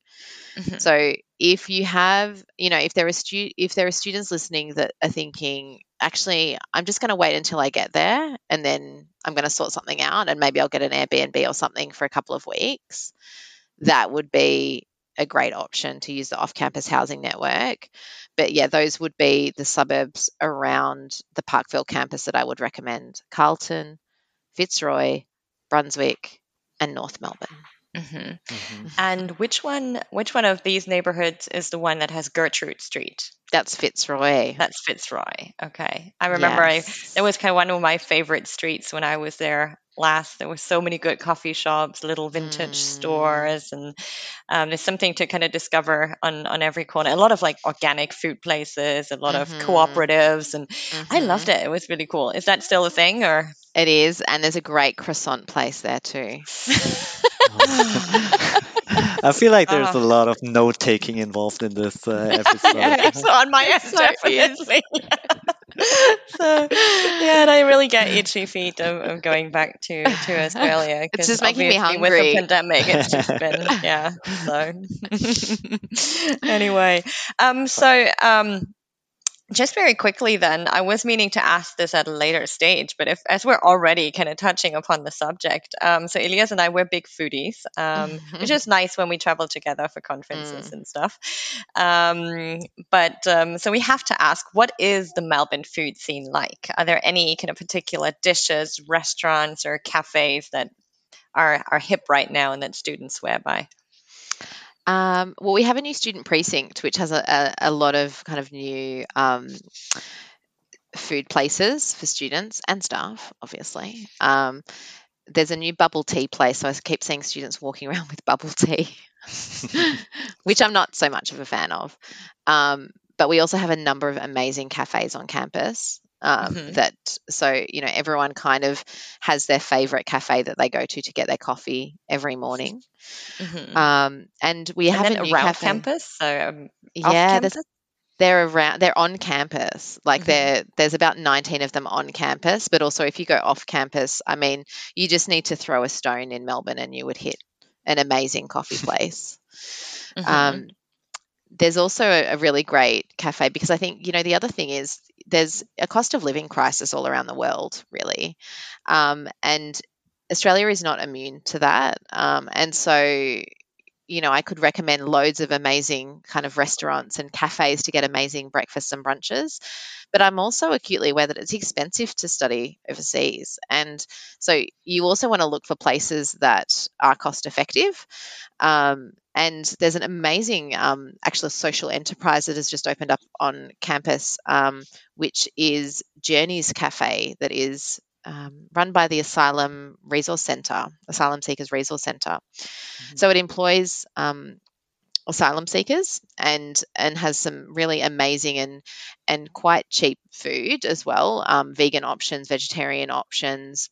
Mm-hmm. So if you have, you know, if there are stu- if there are students listening that are thinking, actually, I'm just going to wait until I get there and then I'm going to sort something out and maybe I'll get an Airbnb or something for a couple of weeks, that would be a great option to use the off-campus housing network. But yeah, those would be the suburbs around the Parkville campus that I would recommend: Carlton, Fitzroy, Brunswick, and North Melbourne. Mm-hmm. Mm-hmm. And which one? Which one of these neighborhoods is the one that has Gertrude Street? That's Fitzroy. That's Fitzroy. Okay, I remember. Yes. I it was kind of one of my favorite streets when I was there last. There were so many good coffee shops, little vintage mm. stores, and um, there's something to kind of discover on on every corner. A lot of like organic food places, a lot mm-hmm. of cooperatives, and I loved mm-hmm. it. It was really cool. Is that still a thing, or? It is, and there's a great croissant place there too. [LAUGHS] I feel like there's uh, a lot of note taking involved in this uh, [LAUGHS] episode. yeah, on my end, so definitely. [LAUGHS] so yeah, and I really get itchy feet of, of going back to to Australia. It's just making me hungry. With the pandemic, it's just been yeah. So anyway, um, so um just very quickly, then, I was meaning to ask this at a later stage, but if as we're already kind of touching upon the subject, um, so Elias and I we're big foodies, um, [LAUGHS] which is nice when we travel together for conferences mm. and stuff. Um, but um, so we have to ask, what is the Melbourne food scene like? Are there any kind of particular dishes, restaurants, or cafes that are are hip right now and that students swear by? Um, well, we have a new student precinct, which has a, a, a lot of kind of new um, food places for students and staff, obviously. Um, there's a new bubble tea place, so I keep seeing students walking [LAUGHS] around with bubble tea, [LAUGHS] which I'm not so much of a fan of. Um, but we also have a number of amazing cafes on campus um, mm-hmm. that so you know everyone kind of has their favorite cafe that they go to to get their coffee every morning mm-hmm. um, and we and have a new around cafe. campus so um, yeah campus? they're around they're on campus like mm-hmm. there there's about 19 of them on campus but also if you go off campus i mean you just need to throw a stone in melbourne and you would hit an amazing coffee [LAUGHS] place mm-hmm. um, there's also a, really great cafe because I think, you know, the other thing is there's a cost of living crisis all around the world, really. Um, and Australia is not immune to that. Um, and so, you know, I could recommend loads of amazing kind of restaurants and cafes to get amazing breakfasts and brunches. But I'm also acutely aware that it's expensive to study overseas. And so you also want to look for places that are cost effective. Um, and there's an amazing, um, actually, social enterprise that has just opened up on campus, um, which is Journeys Cafe, that is um, run by the Asylum Resource Centre, Asylum Seekers Resource Centre. Mm-hmm. So it employs um, asylum seekers and and has some really amazing and and quite cheap food as well, um, vegan options, vegetarian options,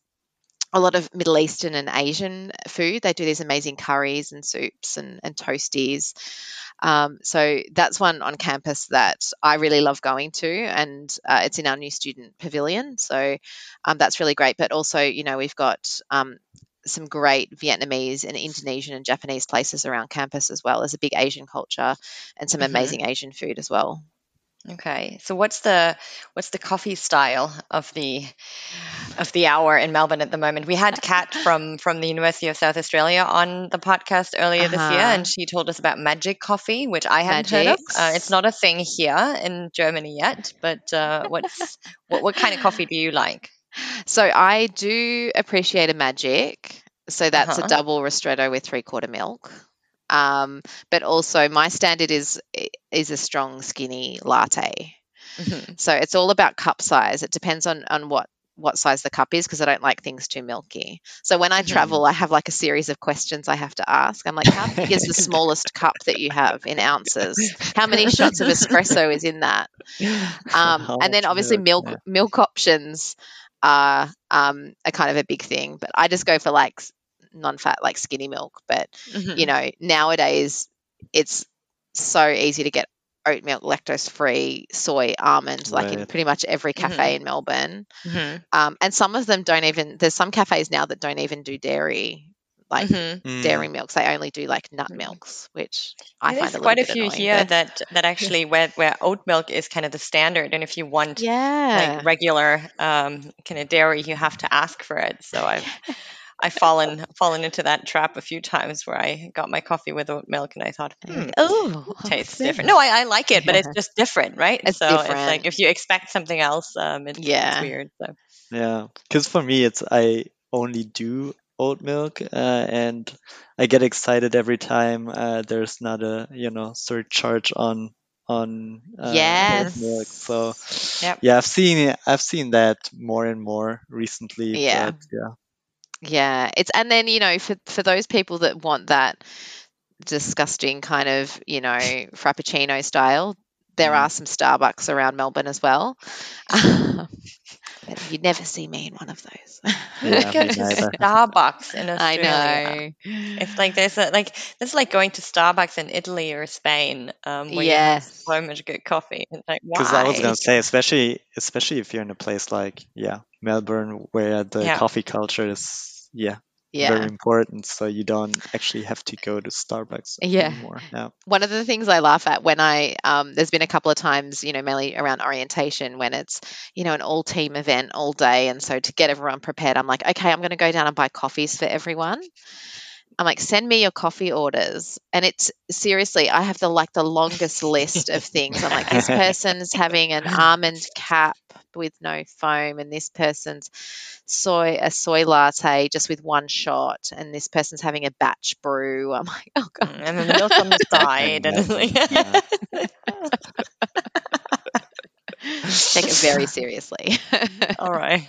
a lot of Middle Eastern and Asian food. They do these amazing curries and soups and, and toasties. Um, so that's one on campus that I really love going to, and uh, it's in our new student pavilion. So um, that's really great. But also, you know, we've got um, some great Vietnamese and Indonesian and Japanese places around campus as well. There's a big Asian culture and some Mm-hmm. amazing Asian food as well. Okay. So what's the what's the coffee style of the of the hour in Melbourne at the moment? We had Kat [LAUGHS] from from the University of South Australia on the podcast earlier this year, Uh-huh. and she told us about magic coffee, which I hadn't heard of. Uh, it's not a thing here in Germany yet, but uh, what's what what kind of coffee do you like? [LAUGHS] So I do appreciate a magic. So that's Uh-huh. a double ristretto with three quarter milk. Um, but also my standard is is a strong skinny latte. Mhm. So it's all about cup size. It depends on on what what size the cup is because I don't like things too milky. So when I Mhm. travel, I have like a series of questions I have to ask. I'm like, how big is the [LAUGHS] smallest cup that you have in ounces? How many shots of espresso is in that? Um, [LAUGHS] and then obviously milk milk options are um, are kind of a big thing. But I just go for like non-fat, like skinny milk. But Mhm. you know, nowadays it's so easy to get oat milk, lactose free, soy, almond, like in pretty much every Mm-hmm. cafe in Melbourne. Mhm. Um, and some of them don't even. There's some cafes now that don't even do dairy, like Mhm. Mm. dairy milks. They only do like nut Mm. milks, which I find a quite a few annoying, here but- that that actually [LAUGHS] where where oat milk is kind of the standard, and if you want yeah, like regular um, kind of dairy, you have to ask for it. So [LAUGHS] I've I've fallen fallen into that trap a few times where I got my coffee with oat milk, and I thought, hmm, oh, tastes different. No, I, I like it, but it's just different, right? It's so it's different. like if you expect something else, um, it's, Yeah. it's weird. So Yeah, because for me, it's I only do oat milk, uh, and I get excited every time uh, there's not a you know surcharge on on uh, oat yes, milk. So Yep. yeah, I've seen I've seen that more and more recently. Yeah. but yeah, Yeah, it's and then you know for for those people that want that disgusting kind of you know [LAUGHS] frappuccino style, there Mm. are some Starbucks around Melbourne as well. but [LAUGHS] you'd never see me in one of those. Yeah, go [LAUGHS] to neither. Starbucks in Australia. I know. It's like there's a like that's like going to Starbucks in Italy or Spain, um, where you have Yes. so much good coffee. It's like because I was gonna say, especially especially if you're in a place like yeah Melbourne, where the Yeah. coffee culture is yeah, Yeah. very important, so you don't actually have to go to Starbucks Yeah. anymore. Yeah. one of the things I laugh at when I um, there's been a couple of times, you know, mainly around orientation when it's, you know, an all team event all day, and so to get everyone prepared, I'm like, okay, I'm going to go down and buy coffees for everyone. I'm like, send me your coffee orders, and it's seriously, I have the like the longest list of things. I'm like, this person's having an [LAUGHS] almond cap with no foam, and this person's soy a soy latte just with one shot, and this person's having a batch brew. I'm like, oh god. Mm, and then the milk on the [LAUGHS] side, and [LAUGHS] it's like, Yeah. [LAUGHS] take it very seriously. all right.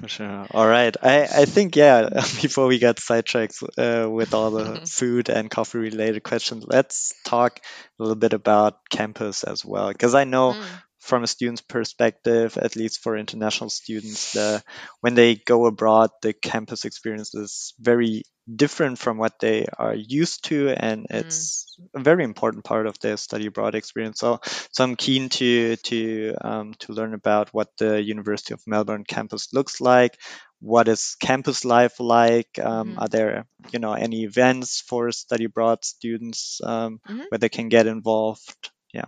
For sure. All right. I, I think, yeah, [LAUGHS] before we get sidetracked uh, with all the Mhm. food and coffee related questions, let's talk a little bit about campus as well. Because I know Mm, from a student's perspective, at least for international students, the when they go abroad, the campus experience is very different from what they are used to, and Mm. it's a very important part of their study abroad experience. So, so I'm keen to to um, to learn about what the University of Melbourne campus looks like. What is campus life like? Um, Mhm. Are there, you know, any events for study abroad students um, Mhm. where they can get involved? Yeah.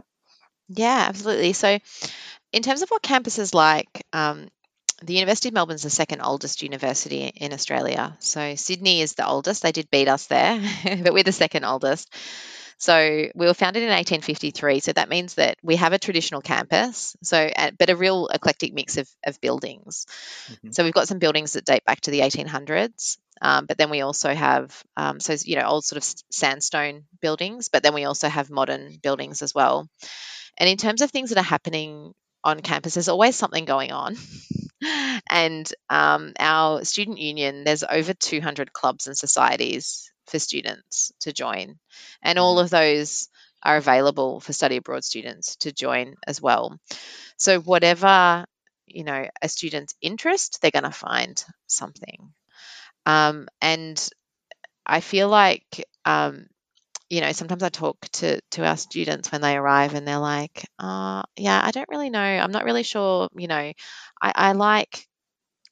Yeah, absolutely. So, in terms of what campus is like, um, the University of Melbourne is the second oldest university in Australia. So, Sydney is the oldest. They did beat us there, [LAUGHS] but we're the second oldest. So, we were founded in 1853. So, that means that we have a traditional campus, so uh, but a real eclectic mix of, of buildings. Mhm. So, we've got some buildings that date back to the 1800s. Um, but then we also have, um, so you know, old sort of sandstone buildings. But then we also have modern buildings as well. And in terms of things that are happening on campus, there's always something going on. [LAUGHS] and um, our student union, there's over 200 clubs and societies for students to join. And all of those are available for study abroad students to join as well. So, whatever, you know, a student's interest, they're going to find something. Um, and I feel like, um, you know, sometimes I talk to to our students when they arrive, and they're like, uh, "Yeah, I don't really know. I'm not really sure. You know, I, I like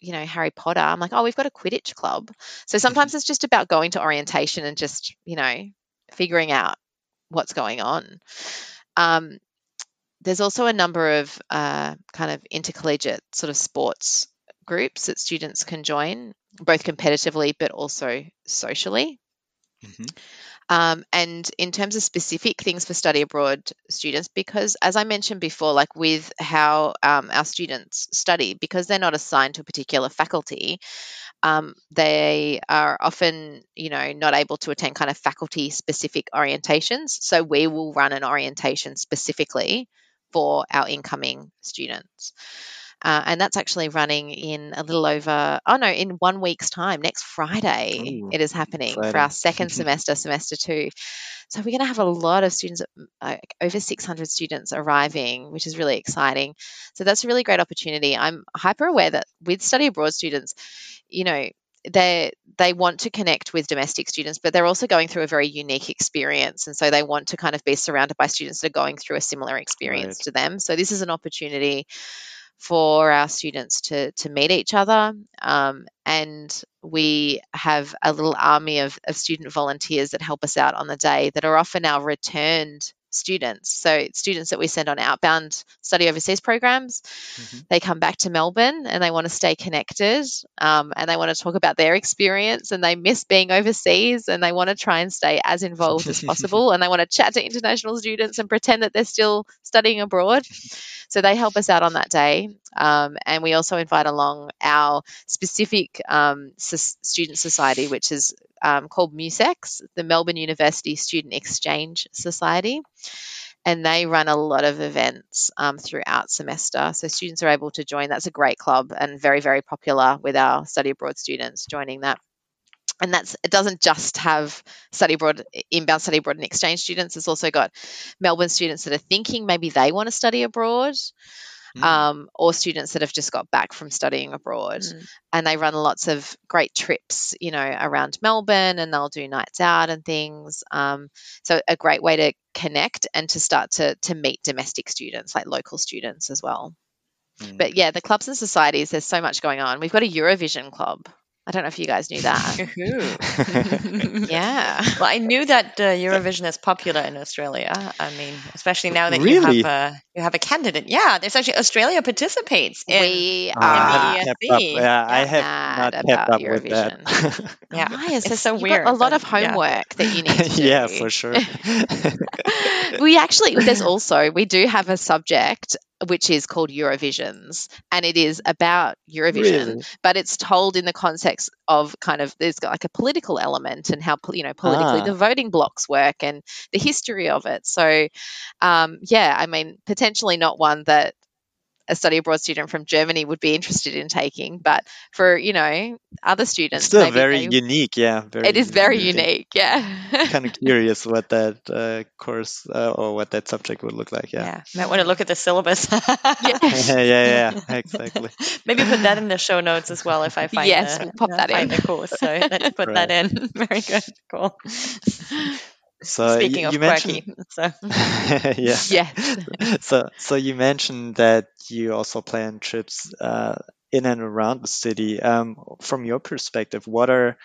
you know, Harry Potter, I'm like, oh, we've got a Quidditch club. So sometimes it's just about going to orientation and just, you know, figuring out what's going on. Um, there's also a number of uh, kind of intercollegiate sort of sports groups that students can join, both competitively but also socially. Mm-hmm. Um, and in terms of specific things for study abroad students, because as I mentioned before, like with how um, our students study, because they're not assigned to a particular faculty, um, they are often, you know, not able to attend kind of faculty specific orientations. So we will run an orientation specifically for our incoming students. Uh, and that's actually running in a little over, oh no, in one week's time. Next Friday, Ooh, it is happening Friday. for our second [LAUGHS] semester, semester two. So we're going to have a lot of students, uh, over 600 students arriving, which is really exciting. So that's a really great opportunity. I'm hyper aware that with study abroad students, you know, they they want to connect with domestic students, but they're also going through a very unique experience, and so they want to kind of be surrounded by students that are going through a similar experience right. to them. So this is an opportunity for our students to to meet each other. Um, and we have a little army of, of student volunteers that help us out on the day that are often our returned students. So, students that we send on outbound study overseas programs, mm-hmm. they come back to Melbourne and they want to stay connected um, and they want to talk about their experience and they miss being overseas and they want to try and stay as involved as possible [LAUGHS] and they want to chat to international students and pretend that they're still studying abroad. [LAUGHS] So, they help us out on that day. Um, and we also invite along our specific um, student society, which is um, called MUSEX, the Melbourne University Student Exchange Society. And they run a lot of events um, throughout semester. So students are able to join. That's a great club and very, very popular with our study abroad students joining that and that's it doesn't just have study abroad inbound study abroad and exchange students it's also got melbourne students that are thinking maybe they want to study abroad mm. um, or students that have just got back from studying abroad. Mm. And they run lots of great trips, you know, around Melbourne and they'll do nights out and things. Um, so, a great way to connect and to start to, to meet domestic students, like local students as well. Mm. But yeah, the clubs and societies, there's so much going on. We've got a Eurovision club. I don't know if you guys knew that. [LAUGHS] [LAUGHS] yeah. Well, I knew that uh, Eurovision is popular in Australia. I mean, especially now that really? you have a you have a candidate. Yeah, there's actually Australia participates. In, we are. In yeah, yeah, I have not kept up Eurovision. with that. [LAUGHS] yeah, nice. It's so weird. a lot of homework yeah. that you [LAUGHS] need to do. yeah, for sure. [LAUGHS] we actually there's also we do have a subject which is called Eurovisions, and it is about Eurovision, really? but it's told in the context of kind of there's like a political element and how you know politically ah. the voting blocks work and the history of it. So, um, yeah, I mean, potentially not one that a study abroad student from Germany would be interested in taking, but for you know other students, it's still very they, unique. Yeah, very it is very unique. unique yeah, [LAUGHS] kind of curious what that uh, course uh, or what that subject would look like. Yeah, yeah. might want to look at the syllabus. yeah. [LAUGHS] [LAUGHS] yeah, yeah, yeah, exactly. Maybe put that in the show notes as well if I find yes, the, we'll pop that in the course. So let's put right. that in. Very good, cool. So speaking you, of mentioned, quirky, [LAUGHS] so [LAUGHS] yeah, [LAUGHS] yeah. so so you mentioned that you also plan trips uh, in and around the city. Um, from your perspective, what are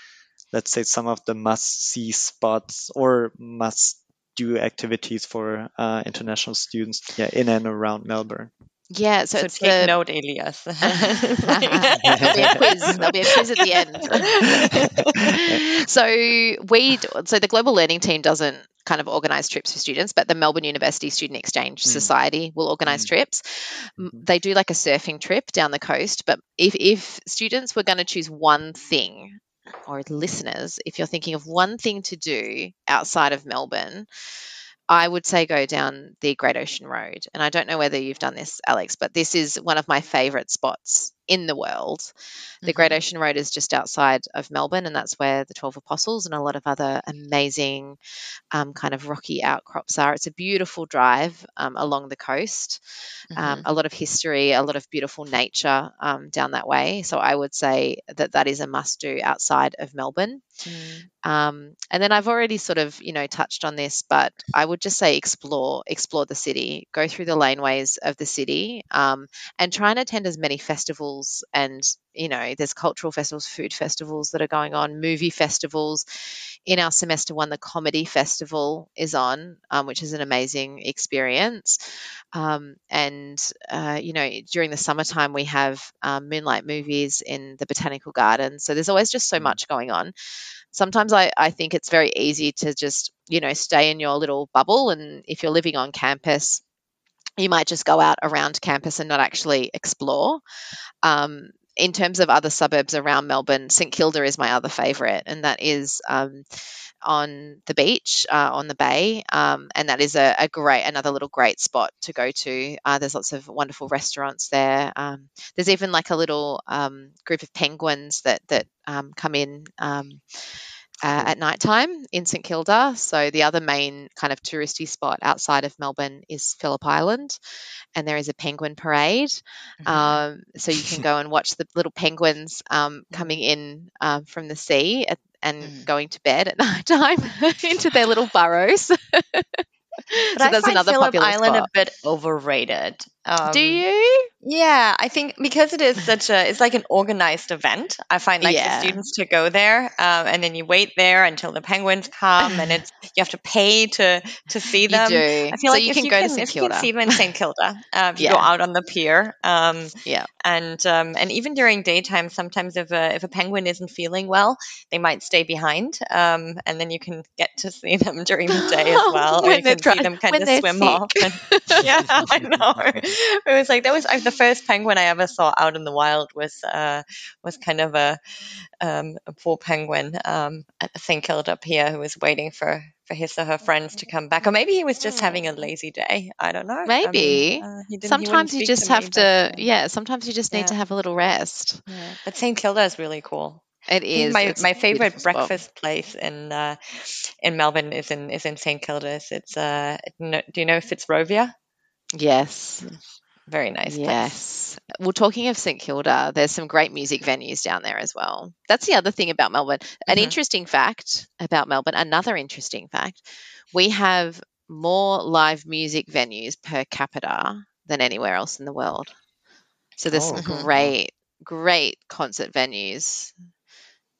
let's say some of the must-see spots or must-do activities for uh, international students yeah, in and around Melbourne? Yeah, so, so it's take the... note, Elias. [LAUGHS] [LAUGHS] There'll be a quiz. There'll be a quiz at the end. [LAUGHS] so we, so the global learning team doesn't kind of organize trips for students, but the Melbourne University Student Exchange mm. Society will organize mm. trips. Mm-hmm. They do like a surfing trip down the coast, but if if students were going to choose one thing or listeners, if you're thinking of one thing to do outside of Melbourne, I would say go down the Great Ocean Road. And I don't know whether you've done this, Alex, but this is one of my favorite spots in the world. The mm-hmm. Great Ocean Road is just outside of Melbourne, and that's where the 12 Apostles and a lot of other amazing um, kind of rocky outcrops are. It's a beautiful drive um, along the coast, um, mm-hmm. a lot of history, a lot of beautiful nature um, down that way. So I would say that that is a must do outside of Melbourne. Mm. Um, and then I've already sort of, you know, touched on this, but I would just say explore, explore the city, go through the laneways of the city, and try and attend as many festivals festivals and you know there's cultural festivals food festivals that are going on movie festivals. In our semester one the comedy festival is on um, which is an amazing experience. Um, and uh, you know during the summertime we have um, moonlight movies in the botanical garden. So there's always just so Mm. much going on. Sometimes I, I think it's very easy to just you know stay in your little bubble. And if you're living on campus you might just go out around campus and not actually explore um, in terms of other suburbs around Melbourne, St Kilda is my other favourite, and that is um, on the beach, uh, on the bay, um, and that is a, a, great, another little great spot to go to. Uh, there's lots of wonderful restaurants there. Um, there's even like a little um, group of penguins that that um, come in. Uh, at night time in St Kilda. So the other main kind of touristy spot outside of Melbourne is Phillip Island, and there is a penguin parade. Mhm. Um, so you can go and watch the little penguins um, [LAUGHS] coming in um, from the sea at, and Mm. going to bed at [LAUGHS] night time [LAUGHS] into their little burrows. So I find another Phillip popular Island spot. a bit overrated. Um, Do you? Yeah, I think because it is such a, it's like an organized event. I find like Yeah. the students to go there, um, and then you wait there until the penguins come, and it's you have to pay to to [SIGHS] see You them. do. I feel so like you can you go can, to St if you can Kilda. see them in St Kilda, um, you go out on the pier, um, Yeah. and um, and even during daytime, sometimes if a if a penguin isn't feeling well, they might stay behind, um, and then you can get to see them [LAUGHS] during the day as [LAUGHS] well, or When you they're can see them kind of swim sick. off. And, [LAUGHS] yeah, I know. [LAUGHS] It was like that was the first penguin I ever saw out in the wild was uh, was kind of a um, a poor penguin um, at St Kilda up here who was waiting for for his or her friends to come back, or maybe he was just having a lazy day. I don't know. I mean, Maybe. uh, he didn't- he Sometimes you just me, have but, to, uh, yeah, sometimes you just need Yeah. to have a little rest. yeah. But St Kilda is really cool. It is. my my favorite beautiful spot. breakfast place in uh, in Melbourne is in is in St Kilda's. It's uh, no, do you know Fitzrovia? Yes. Very nice place. Yes. Well, talking of St Kilda, there's some great music venues down there as well. That's the other thing about Melbourne. An Mhm. interesting fact about Melbourne, another interesting fact, we have more live music venues per capita than anywhere else in the world. So there's some Oh, Mhm. great, great concert venues.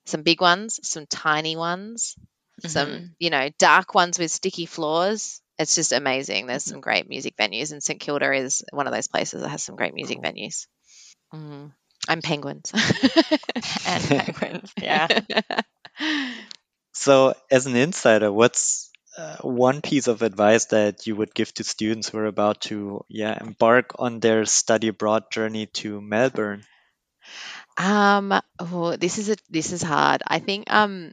Some big ones, some tiny ones, some, Mhm. you know, dark ones with sticky floors. It's just amazing. There's some great music venues, and St Kilda is one of those places that has some great music Cool. venues. Mm. And penguins. [LAUGHS] and penguins. Yeah. [LAUGHS] So, as an insider, what's uh, one piece of advice that you would give to students who are about to, yeah, embark on their study abroad journey to Melbourne? Um, oh, this is a this is hard. I think um,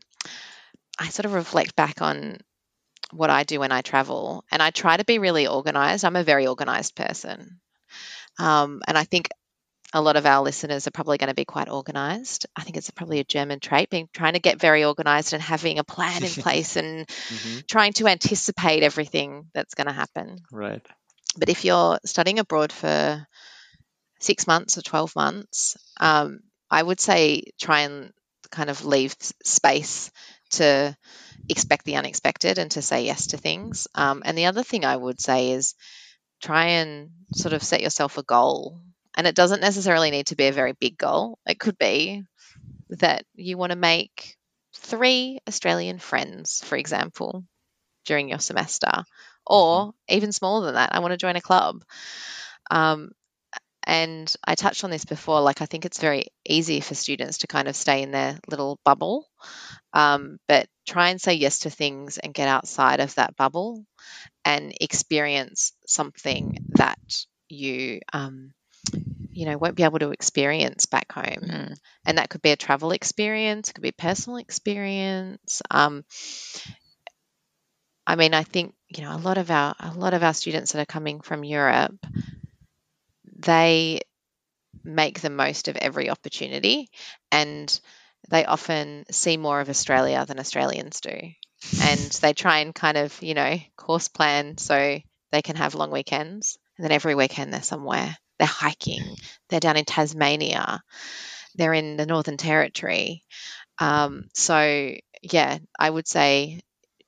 I sort of reflect back on what I do when I travel, and I try to be really organized. I'm a very organized person, um, and I think a lot of our listeners are probably going to be quite organized. I think it's probably a German trait, being trying to get very organized and having a plan in [LAUGHS] place and Mhm. trying to anticipate everything that's going to happen. Right. But if you're studying abroad for six months or 12 months, um, I would say try and kind of leave space to expect the unexpected and to say yes to things. Um, and the other thing I would say is try and sort of set yourself a goal. And it doesn't necessarily need to be a very big goal, it could be that you want to make three Australian friends, for example, during your semester, or even smaller than that. I want to join a club. Um, and I touched on this before. Like, I think it's very easy for students to kind of stay in their little bubble, um, but try and say yes to things and get outside of that bubble and experience something that you, um, you know, won't be able to experience back home Mm. and that could be a travel experience, it could be a personal experience. Um, I mean, I think you know a lot of our a lot of our students that are coming from Europe, they make the most of every opportunity, and they often see more of Australia than Australians do, and [LAUGHS] they try and kind of you know course plan so they can have long weekends, and then every weekend they're somewhere. They're hiking. They're down in Tasmania. They're in the Northern Territory. Um, so yeah, I would say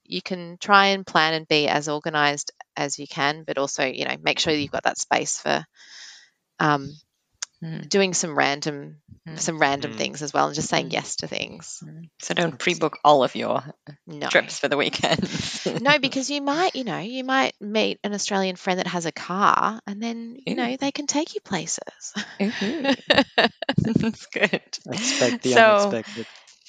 you can try and plan and be as organized as you can, but also, you know, make sure you've got that space for um, Mm. doing some random Mm. some random Mm. things as well and just saying Mm. yes to things. So don't pre-book all of your No. trips for the weekend. No, [LAUGHS] because you might, you know, you might meet an Australian friend that has a car and then, you Ooh. know, they can take you places. Ooh. [LAUGHS] [LAUGHS] That's good. Expect the So- unexpected.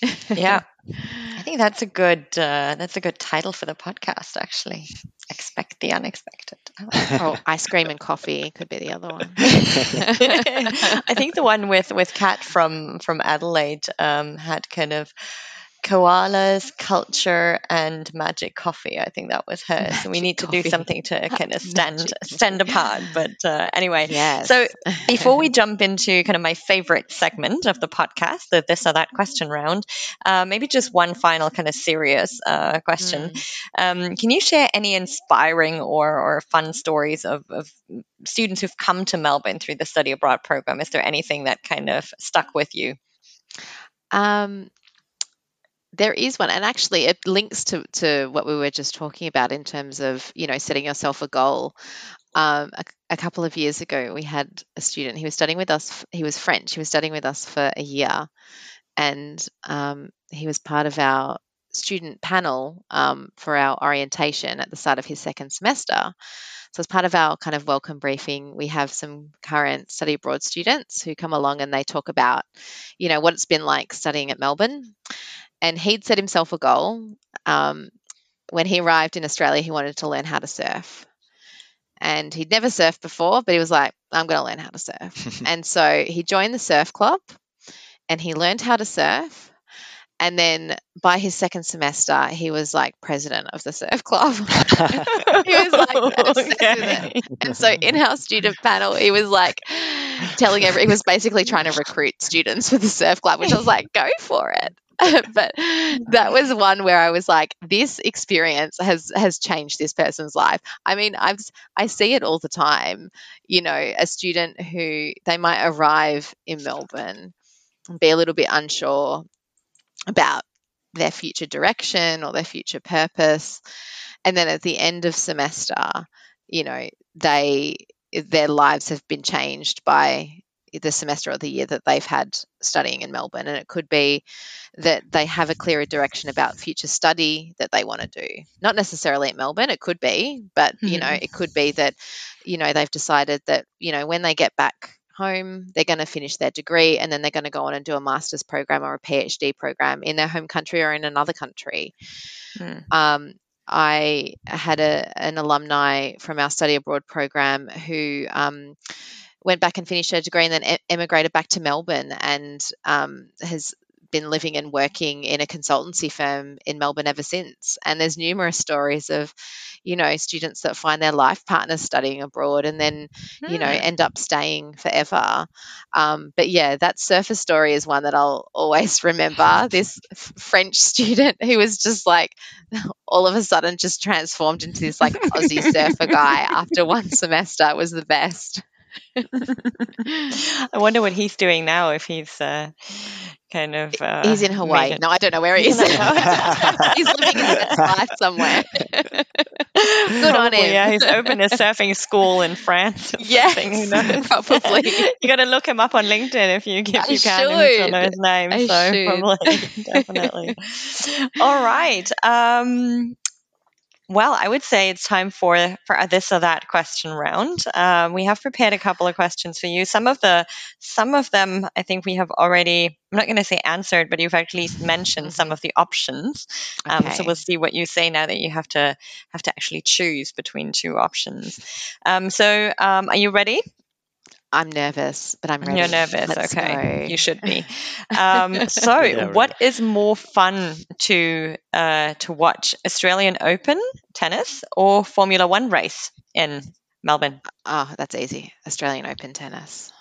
[LAUGHS] Yeah. I think that's a good uh, that's a good title for the podcast. Actually, expect the unexpected. I like that. or ice cream and coffee could be the other one. [LAUGHS] I think the one with with Kat from from Adelaide um, had kind of koalas, culture, and magic coffee. I think that was hers. So we Magic need to do something to kind of stand Magic. stand apart. But uh, anyway, yes. so [LAUGHS] before we jump into kind of my favorite segment of the podcast, the this or that question round, uh, maybe just one final kind of serious uh, question. Mm. Um, can you share any inspiring or, or fun stories of, of students who've come to Melbourne through the study abroad program? Is there anything that kind of stuck with you? Um, there is one, and actually, it links to to what we were just talking about in terms of you know setting yourself a goal. Um, a, a couple of years ago, we had a student. He was studying with us. He was French. He was studying with us for a year, and um, he was part of our student panel um, for our orientation at the start of his second semester. So, as part of our kind of welcome briefing, we have some current study abroad students who come along and they talk about, you know, what it's been like studying at Melbourne. And he'd set himself a goal. Um, when he arrived in Australia, he wanted to learn how to surf. And he'd never surfed before, but he was like, I'm going to learn how to surf. [LAUGHS] and so he joined the surf club and he learned how to surf. And then by his second semester, he was like president of the surf club. [LAUGHS] he was like obsessed with it. And so in our student panel, he was like telling everyone, he was basically trying to recruit students for the surf club, which I was like, go for it. [LAUGHS] but that was one where I was like, this experience has has changed this person's life. I mean, I've I see it all the time. You know, a student who they might arrive in Melbourne and be a little bit unsure about their future direction or their future purpose, and then at the end of semester, you know, they their lives have been changed by the semester or the year that they've had studying in Melbourne. And it could be that they have a clearer direction about future study that they want to do. Not necessarily at Melbourne, it could be, but you know, it could be that, you know, they've decided that, you know, when they get back home, they're going to finish their degree and then they're going to go on and do a master's program or a PhD program in their home country or in another country. Hmm. Um, I had a, an alumni from our study abroad program who um, went back and finished her degree and then emigrated back to Melbourne and um, has been living and working in a consultancy firm in Melbourne ever since. And there's numerous stories of, you know, students that find their life partners studying abroad and then, you know, Hmm. end up staying forever. Um, but yeah, that surfer story is one that I'll always remember. [LAUGHS] This French student who was just like, all of a sudden just transformed into this like Aussie surfer guy after one semester It was the best. I wonder what he's doing now if he's uh, kind of. Uh, He's in Hawaii. it- No, I don't know where he is. [LAUGHS] [LAUGHS] He's in living his best life somewhere. [LAUGHS] Good on him. Yeah, he's opened a surfing school in France. Something, who knows? probably. you got to look him up on LinkedIn if you if I you can. know his name. I so should. probably definitely. All right. Um, well, I would say it's time for for this or that question round. Um, we have prepared a couple of questions for you. Some of the some of them I think we have already. I'm not going to say answered, but you've at least mentioned some of the options. Um, So we'll see what you say now that you have to have to actually choose between two options. Um, so um, are you ready? I'm nervous, but I'm ready. You're nervous. Let's okay, go. you should be. [LAUGHS] Um, so, Yeah, what is more fun to uh, to watch? Australian Open tennis or Formula One race in Melbourne? Oh, that's easy. Australian Open tennis.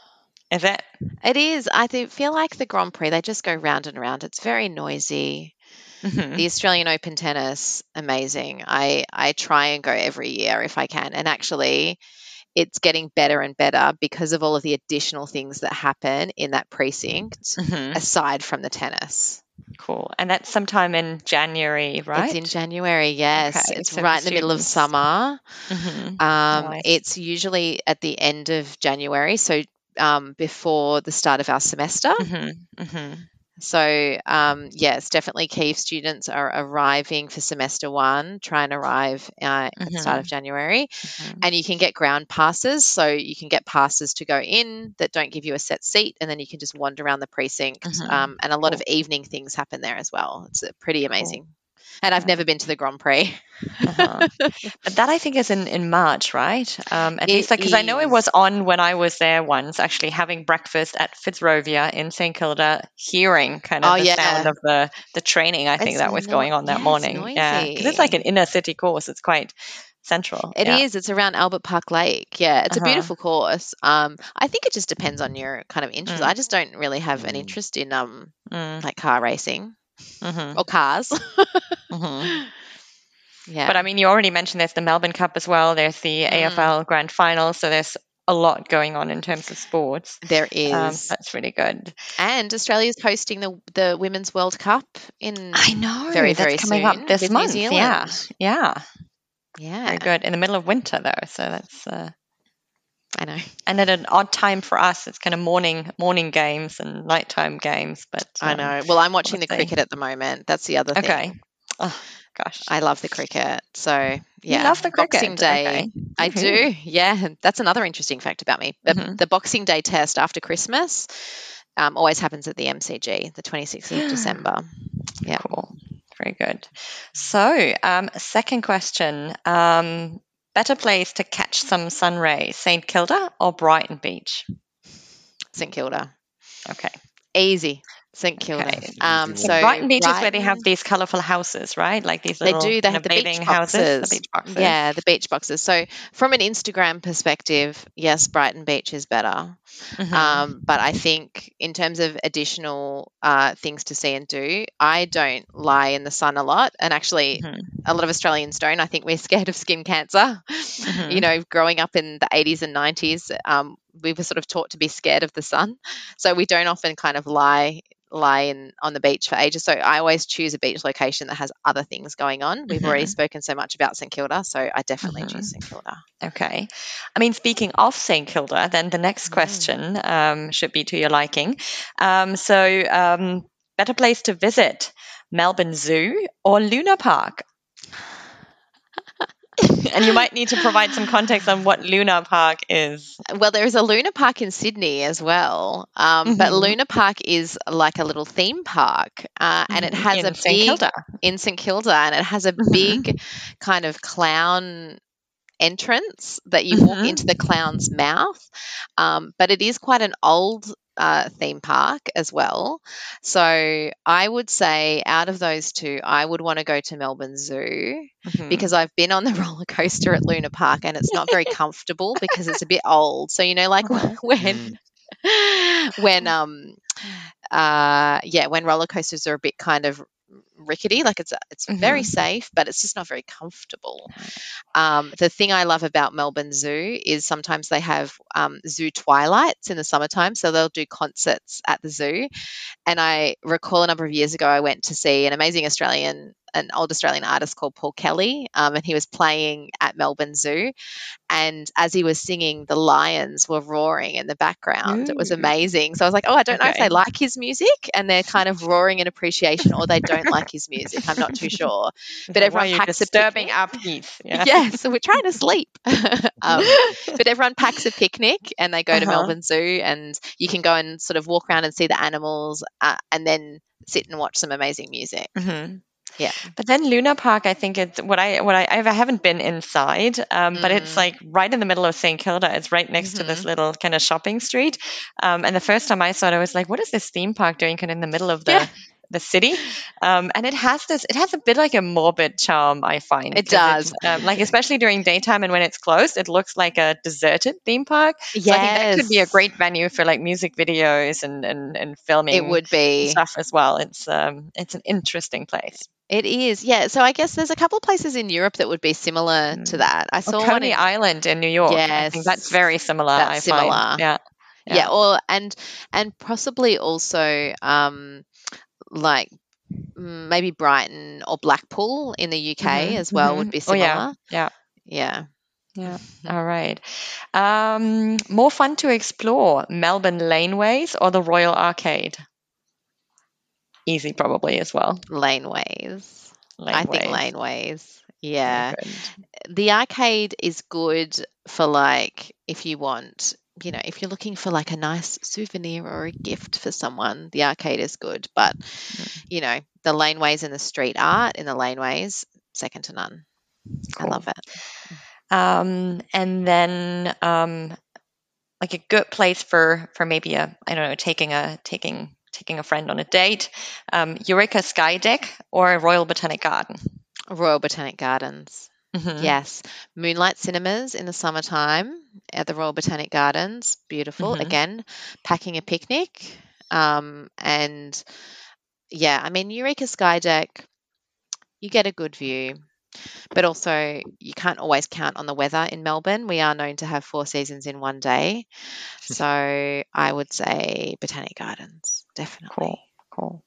Is it? It is. I think, feel like the Grand Prix, they just go round and round. It's very noisy. Mhm. The Australian Open tennis, amazing. I, I try and go every year if I can. And actually, it's getting better and better because of all of the additional things that happen in that precinct Mhm. aside from the tennis. Cool. And that's sometime in January, right? It's in January, yes. Okay, it's so right in the middle of summer. Mhm. Um, Nice. It's usually at the end of January. So um, before the start of our semester. Mm-hmm. Mm-hmm. So, um, yes, definitely key students are arriving for semester one, try and arrive uh, at the start of January. Mm-hmm. And you can get ground passes. So, you can get passes to go in that don't give you a set seat, and then you can just wander around the precinct. Mhm. Um, and a lot Cool. of evening things happen there as well. It's pretty Cool. And I've never been to the Grand Prix. Uh-huh. But that I think is in, in March, right? Um, at It least because I know it was on when I was there once, actually having breakfast at Fitzrovia in St Kilda, hearing kind of Oh, the yeah. sound of the the training. I think that was no- going on that yeah, it's morning. Yeah, because it's like an inner city course. It's quite central. It is. yeah. It's around Albert Park Lake. Yeah, it's Uh-huh. a beautiful course. Um, I think it just depends on your kind of interest. Mm. I just don't really have an Mm. interest in um Mm, like car racing mhm, or cars. mhm. [LAUGHS] yeah, But I mean, you already mentioned there's the Melbourne Cup as well. There's the Mm. AFL Grand Final. So there's a lot going on in terms of sports. there is, Um, that's really good. and Australia's hosting the the Women's World Cup in. I know. very, very coming soon up this month. Yeah, yeah, yeah, very good. In the middle of winter though, so that's uh, I know. and at an odd time for us. It's kind of morning morning games and nighttime games. But I um, know. Well, I'm watching the cricket at the moment. That's the other thing. Okay. Oh gosh, I love the cricket. So You yeah, love the cricket. Boxing Day. Okay. I Woohoo. do. Yeah, that's another interesting fact about me. The, Mhm. the Boxing Day test after Christmas um, always happens at the MCG, the 26th of December. [GASPS] Yeah. Cool. Very good. So, um, second question. Um, better place to catch some sun rays, St Kilda or Brighton Beach? St Kilda. Okay. Easy. St Kilda. Okay. Um, So so Brighton Beach is where they have these colourful houses, right? Like these They little do. They kind have of the beach bathing houses, boxes. the beach boxes. Yeah, the beach boxes. So, from an Instagram perspective, yes, Brighton Beach is better. Mhm. Um, but I think in terms of additional uh, things to see and do, I don't lie in the sun a lot. And actually, Mhm. a lot of Australians don't. I think we're [LAUGHS] scared of skin cancer. Mhm. You know, growing up in the 80s and 90s, um, we were sort of taught to be scared of the sun. So we don't often kind of lie lie in on the beach for ages. So I always choose a beach location that has other things going on. We've already Mhm. spoken so much about St Kilda, so I definitely Mhm. choose St Kilda. Okay. I mean, speaking of St. Kilda, then the next Mm. question um, should be to your liking. Um, so, um, better place to visit, Melbourne Zoo or Luna Park? [LAUGHS] and you might need to provide some context on what Luna Park is. Well, there is a Luna Park in Sydney as well, um, but Mhm. Luna Park is like a little theme park, uh, and it Mhm. has in a St. big Kilda. in St Kilda, and it has a Mhm. big kind of clown entrance that you walk Mhm. into the clown's mouth. Um, but it is quite an old uh, theme park as well. So I would say out of those two, I would want to go to Melbourne Zoo Mhm. because I've been on the [LAUGHS] roller coaster at Luna Park and it's not very [LAUGHS] comfortable because it's a bit old. So you know, like Uh-huh. [LAUGHS] when when um uh yeah when roller coasters are a bit kind of rickety like it's it's very Mhm. safe but it's just not very comfortable. Um, the thing i love about melbourne zoo is sometimes they have um, zoo twilights in the summertime so they'll do concerts at the zoo. And i recall a number of years ago i went to see an amazing australian an old australian artist called paul kelly um, and he was playing at melbourne zoo. And as he was singing the lions were roaring in the background. It was amazing. So i was like oh i don't know if they like his music and they're kind of roaring in appreciation or they don't like his music. I'm not too [LAUGHS] sure. But everyone packs a disturbing picnic. our peace. [LAUGHS] Yeah. yeah so we're trying to sleep. [LAUGHS] Um, but everyone packs a picnic and they go to Uh-huh. melbourne zoo and you can go and sort of walk around and see the animals uh, and then sit and watch some amazing music. Hmm Yeah. But then Luna Park, I think it's what I what I I haven't been inside, um, but it's Mm. like right in the middle of St Kilda. It's right next to this little kind of shopping street. Um, and the first time I saw it, I was like, "What is this theme park doing kind of in the middle of the Yeah. The city?" Um, and it has this. It has a bit like a morbid charm. I find It does. um, like especially during daytime and when it's closed, it looks like a deserted theme park. So I think that could be a great venue for like music videos and and, and filming. it would be stuff as well. It's um, it's an interesting place. It is, yeah. So I guess there's a couple of places in Europe that would be similar to Mm. that. I saw Or one Coney in, Island in New York. I think that's very similar. that's I similar. Find. Yeah. yeah. or and and possibly also um like mm, maybe Brighton or Blackpool in the UK Mhm, as well would be Oh, similar. yeah. Yeah. Yeah. Yeah. [LAUGHS] All right. Um, more fun to explore: Melbourne laneways or the Royal Arcade? Easy, probably as well. Laneways. I think Laneways. laneways. Yeah. Good. The arcade is good for like if you want, you know, if you're looking for like a nice souvenir or a gift for someone, the arcade is good. But, you know, the laneways and the street art in the laneways, second to none. I love it. Um, and then um, like a good place for for maybe a I don't know taking a taking taking a friend on a date. Um, Eureka Sky Deck or Royal Botanic Garden. Royal Botanic Gardens. Mhm. Yes. Moonlight cinemas in the summertime at the Royal Botanic Gardens. Beautiful. Mhm. Again, packing a picnic. Um, and yeah, I mean, Eureka Sky Deck, you get a good view. But also, you can't always count on the weather in Melbourne. We are known to have four seasons in one day. [LAUGHS] So I would say Botanic Gardens, definitely. Cool, cool.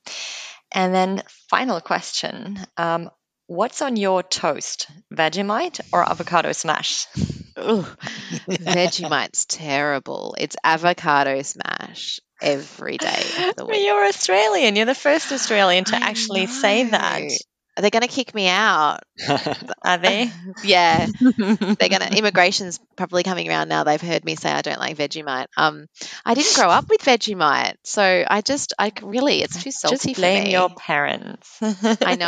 And then final question: um, What's on your toast? Vegemite or avocado smash? Ugh, Vegemite's terrible. It's avocado smash every day of the [LAUGHS] week. you're Australian. You're the first Australian to I actually say that. Know. Are they going to kick me out? [LAUGHS] Are they? [LAUGHS] Yeah, [LAUGHS] they're going to. Immigration's probably coming around now. They've heard me say I don't like Vegemite. Um, I didn't grow up with Vegemite, so I just, I really, it's too salty Just for blame me. your parents. I know.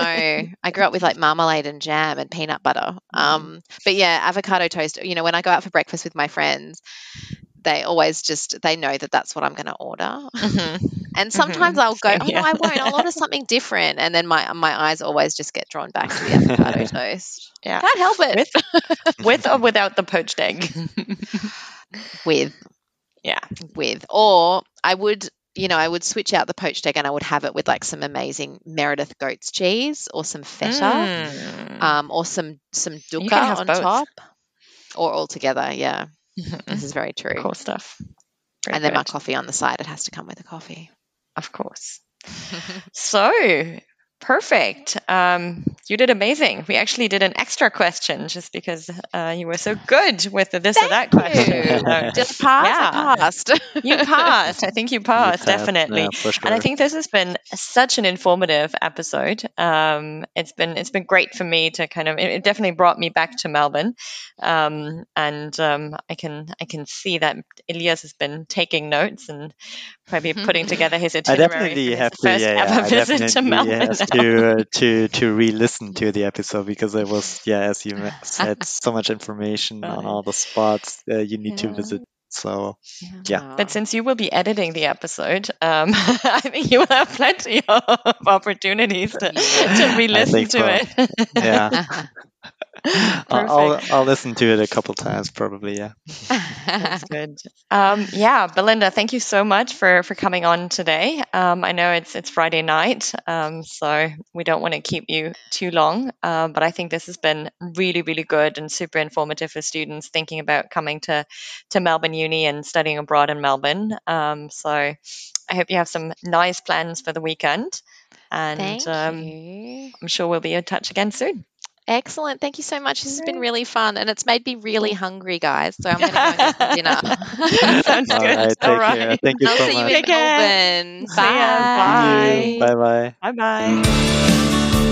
I grew up with like marmalade and jam and peanut butter. Um, but yeah, avocado toast. You know, when I go out for breakfast with my friends, they always just they know that that's what I'm going to order. Mhm. [LAUGHS] And sometimes I'll go, oh no. I won't. I'll order something different, and then my my eyes always just get drawn back to the avocado [LAUGHS] toast. Yeah. Can't help it. With [LAUGHS] or without the poached egg? With yeah. with, or I would. You know, I would switch out the poached egg and I would have it with like some amazing Meredith goat's cheese or some feta, Mm. um, or some some dukkha on both. top, or all together. Yeah, Mhm. [LAUGHS] this is very true. Cool stuff. Very and then my coffee on the side. It has to come with a coffee. Of course. [LAUGHS] So perfect. Um, you did amazing. We actually did an extra question just because uh, you were so good with the this or that question. you. So [LAUGHS] Did I? Yeah. Passed. [LAUGHS] you passed. I think you passed, passed, definitely. yeah, for And I think this has been such an informative episode. Um, it's been it's been great for me to kind of it, it definitely brought me back to Melbourne, um, and um, I can I can see that Elias has been taking notes and probably putting together his itinerary. I itinerary. definitely for his have to, first yeah, yeah, ever I [LAUGHS] visit to Melbourne. have now. To uh, to to re-listen to the episode because there was, yeah, as you said, so much information on all the spots uh, you need to visit. So Yeah. But since you will be editing the episode, um, [LAUGHS] I think you will have plenty of opportunities to, to re-listen to so. it. yeah, [LAUGHS] [LAUGHS] I'll, I'll I'll listen to it a couple times probably. Yeah, That's good. Um, yeah, Belinda, thank you so much for for coming on today. Um, I know it's it's Friday night, um, so we don't want to keep you too long. Um, but I think this has been really, really good and super informative for students thinking about coming to to Melbourne Uni and studying abroad in Melbourne. Um, so I hope you have some nice plans for the weekend, and Thank um, you. I'm sure we'll be in touch again soon. Excellent. Thank you so much. This has been really fun and it's made me really hungry, guys. So I'm going to go and get some dinner. [LAUGHS] Sounds all good. right, take All care. right. Thank you I'll so see you much. in Take care. Melbourne. Ya. Bye. Bye bye. Bye bye.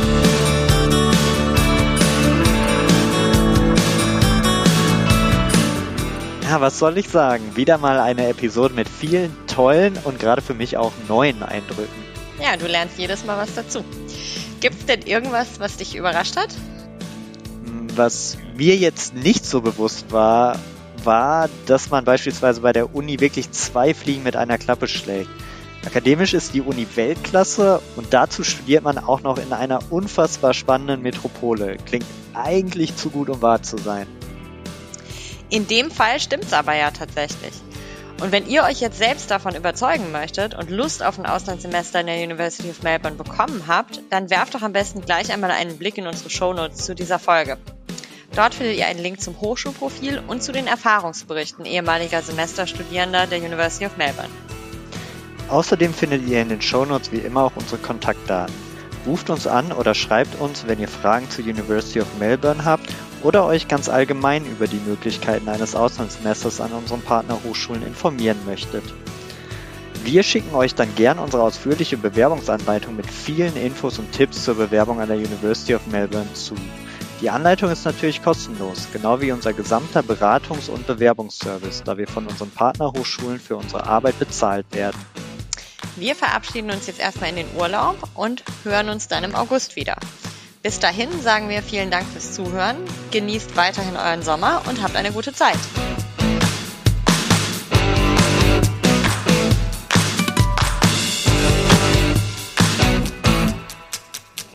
Ja, was soll ich sagen? Wieder mal eine Episode mit vielen tollen und gerade für mich auch neuen Eindrücken. Ja, du lernst jedes Mal was dazu. Gibt es denn irgendwas, was dich überrascht hat? Was mir jetzt nicht so bewusst war, war, dass man beispielsweise bei der Uni wirklich zwei Fliegen mit einer Klappe schlägt. Akademisch ist die Uni Weltklasse und dazu studiert man auch noch in einer unfassbar spannenden Metropole. Klingt eigentlich zu gut, um wahr zu sein. In dem Fall stimmt's aber ja tatsächlich. Und wenn ihr euch jetzt selbst davon überzeugen möchtet und Lust auf ein Auslandssemester in der University of Melbourne bekommen habt, dann werft doch am besten gleich einmal einen Blick in unsere Shownotes zu dieser Folge. Dort findet ihr einen Link zum Hochschulprofil und zu den Erfahrungsberichten ehemaliger Semesterstudierender der University of Melbourne. Außerdem findet ihr in den Shownotes wie immer auch unsere Kontaktdaten. Ruft uns an oder schreibt uns, wenn ihr Fragen zur University of Melbourne habt oder euch ganz allgemein über die Möglichkeiten eines Auslandssemesters an unseren Partnerhochschulen informieren möchtet. Wir schicken euch dann gern unsere ausführliche Bewerbungsanleitung mit vielen Infos und Tipps zur Bewerbung an der University of Melbourne zu. Die Anleitung ist natürlich kostenlos, genau wie unser gesamter Beratungs- und Bewerbungsservice, da wir von unseren Partnerhochschulen für unsere Arbeit bezahlt werden. Wir verabschieden uns jetzt erstmal in den Urlaub und hören uns dann im August wieder. Bis dahin sagen wir vielen Dank fürs Zuhören, genießt weiterhin euren Sommer und habt eine gute Zeit.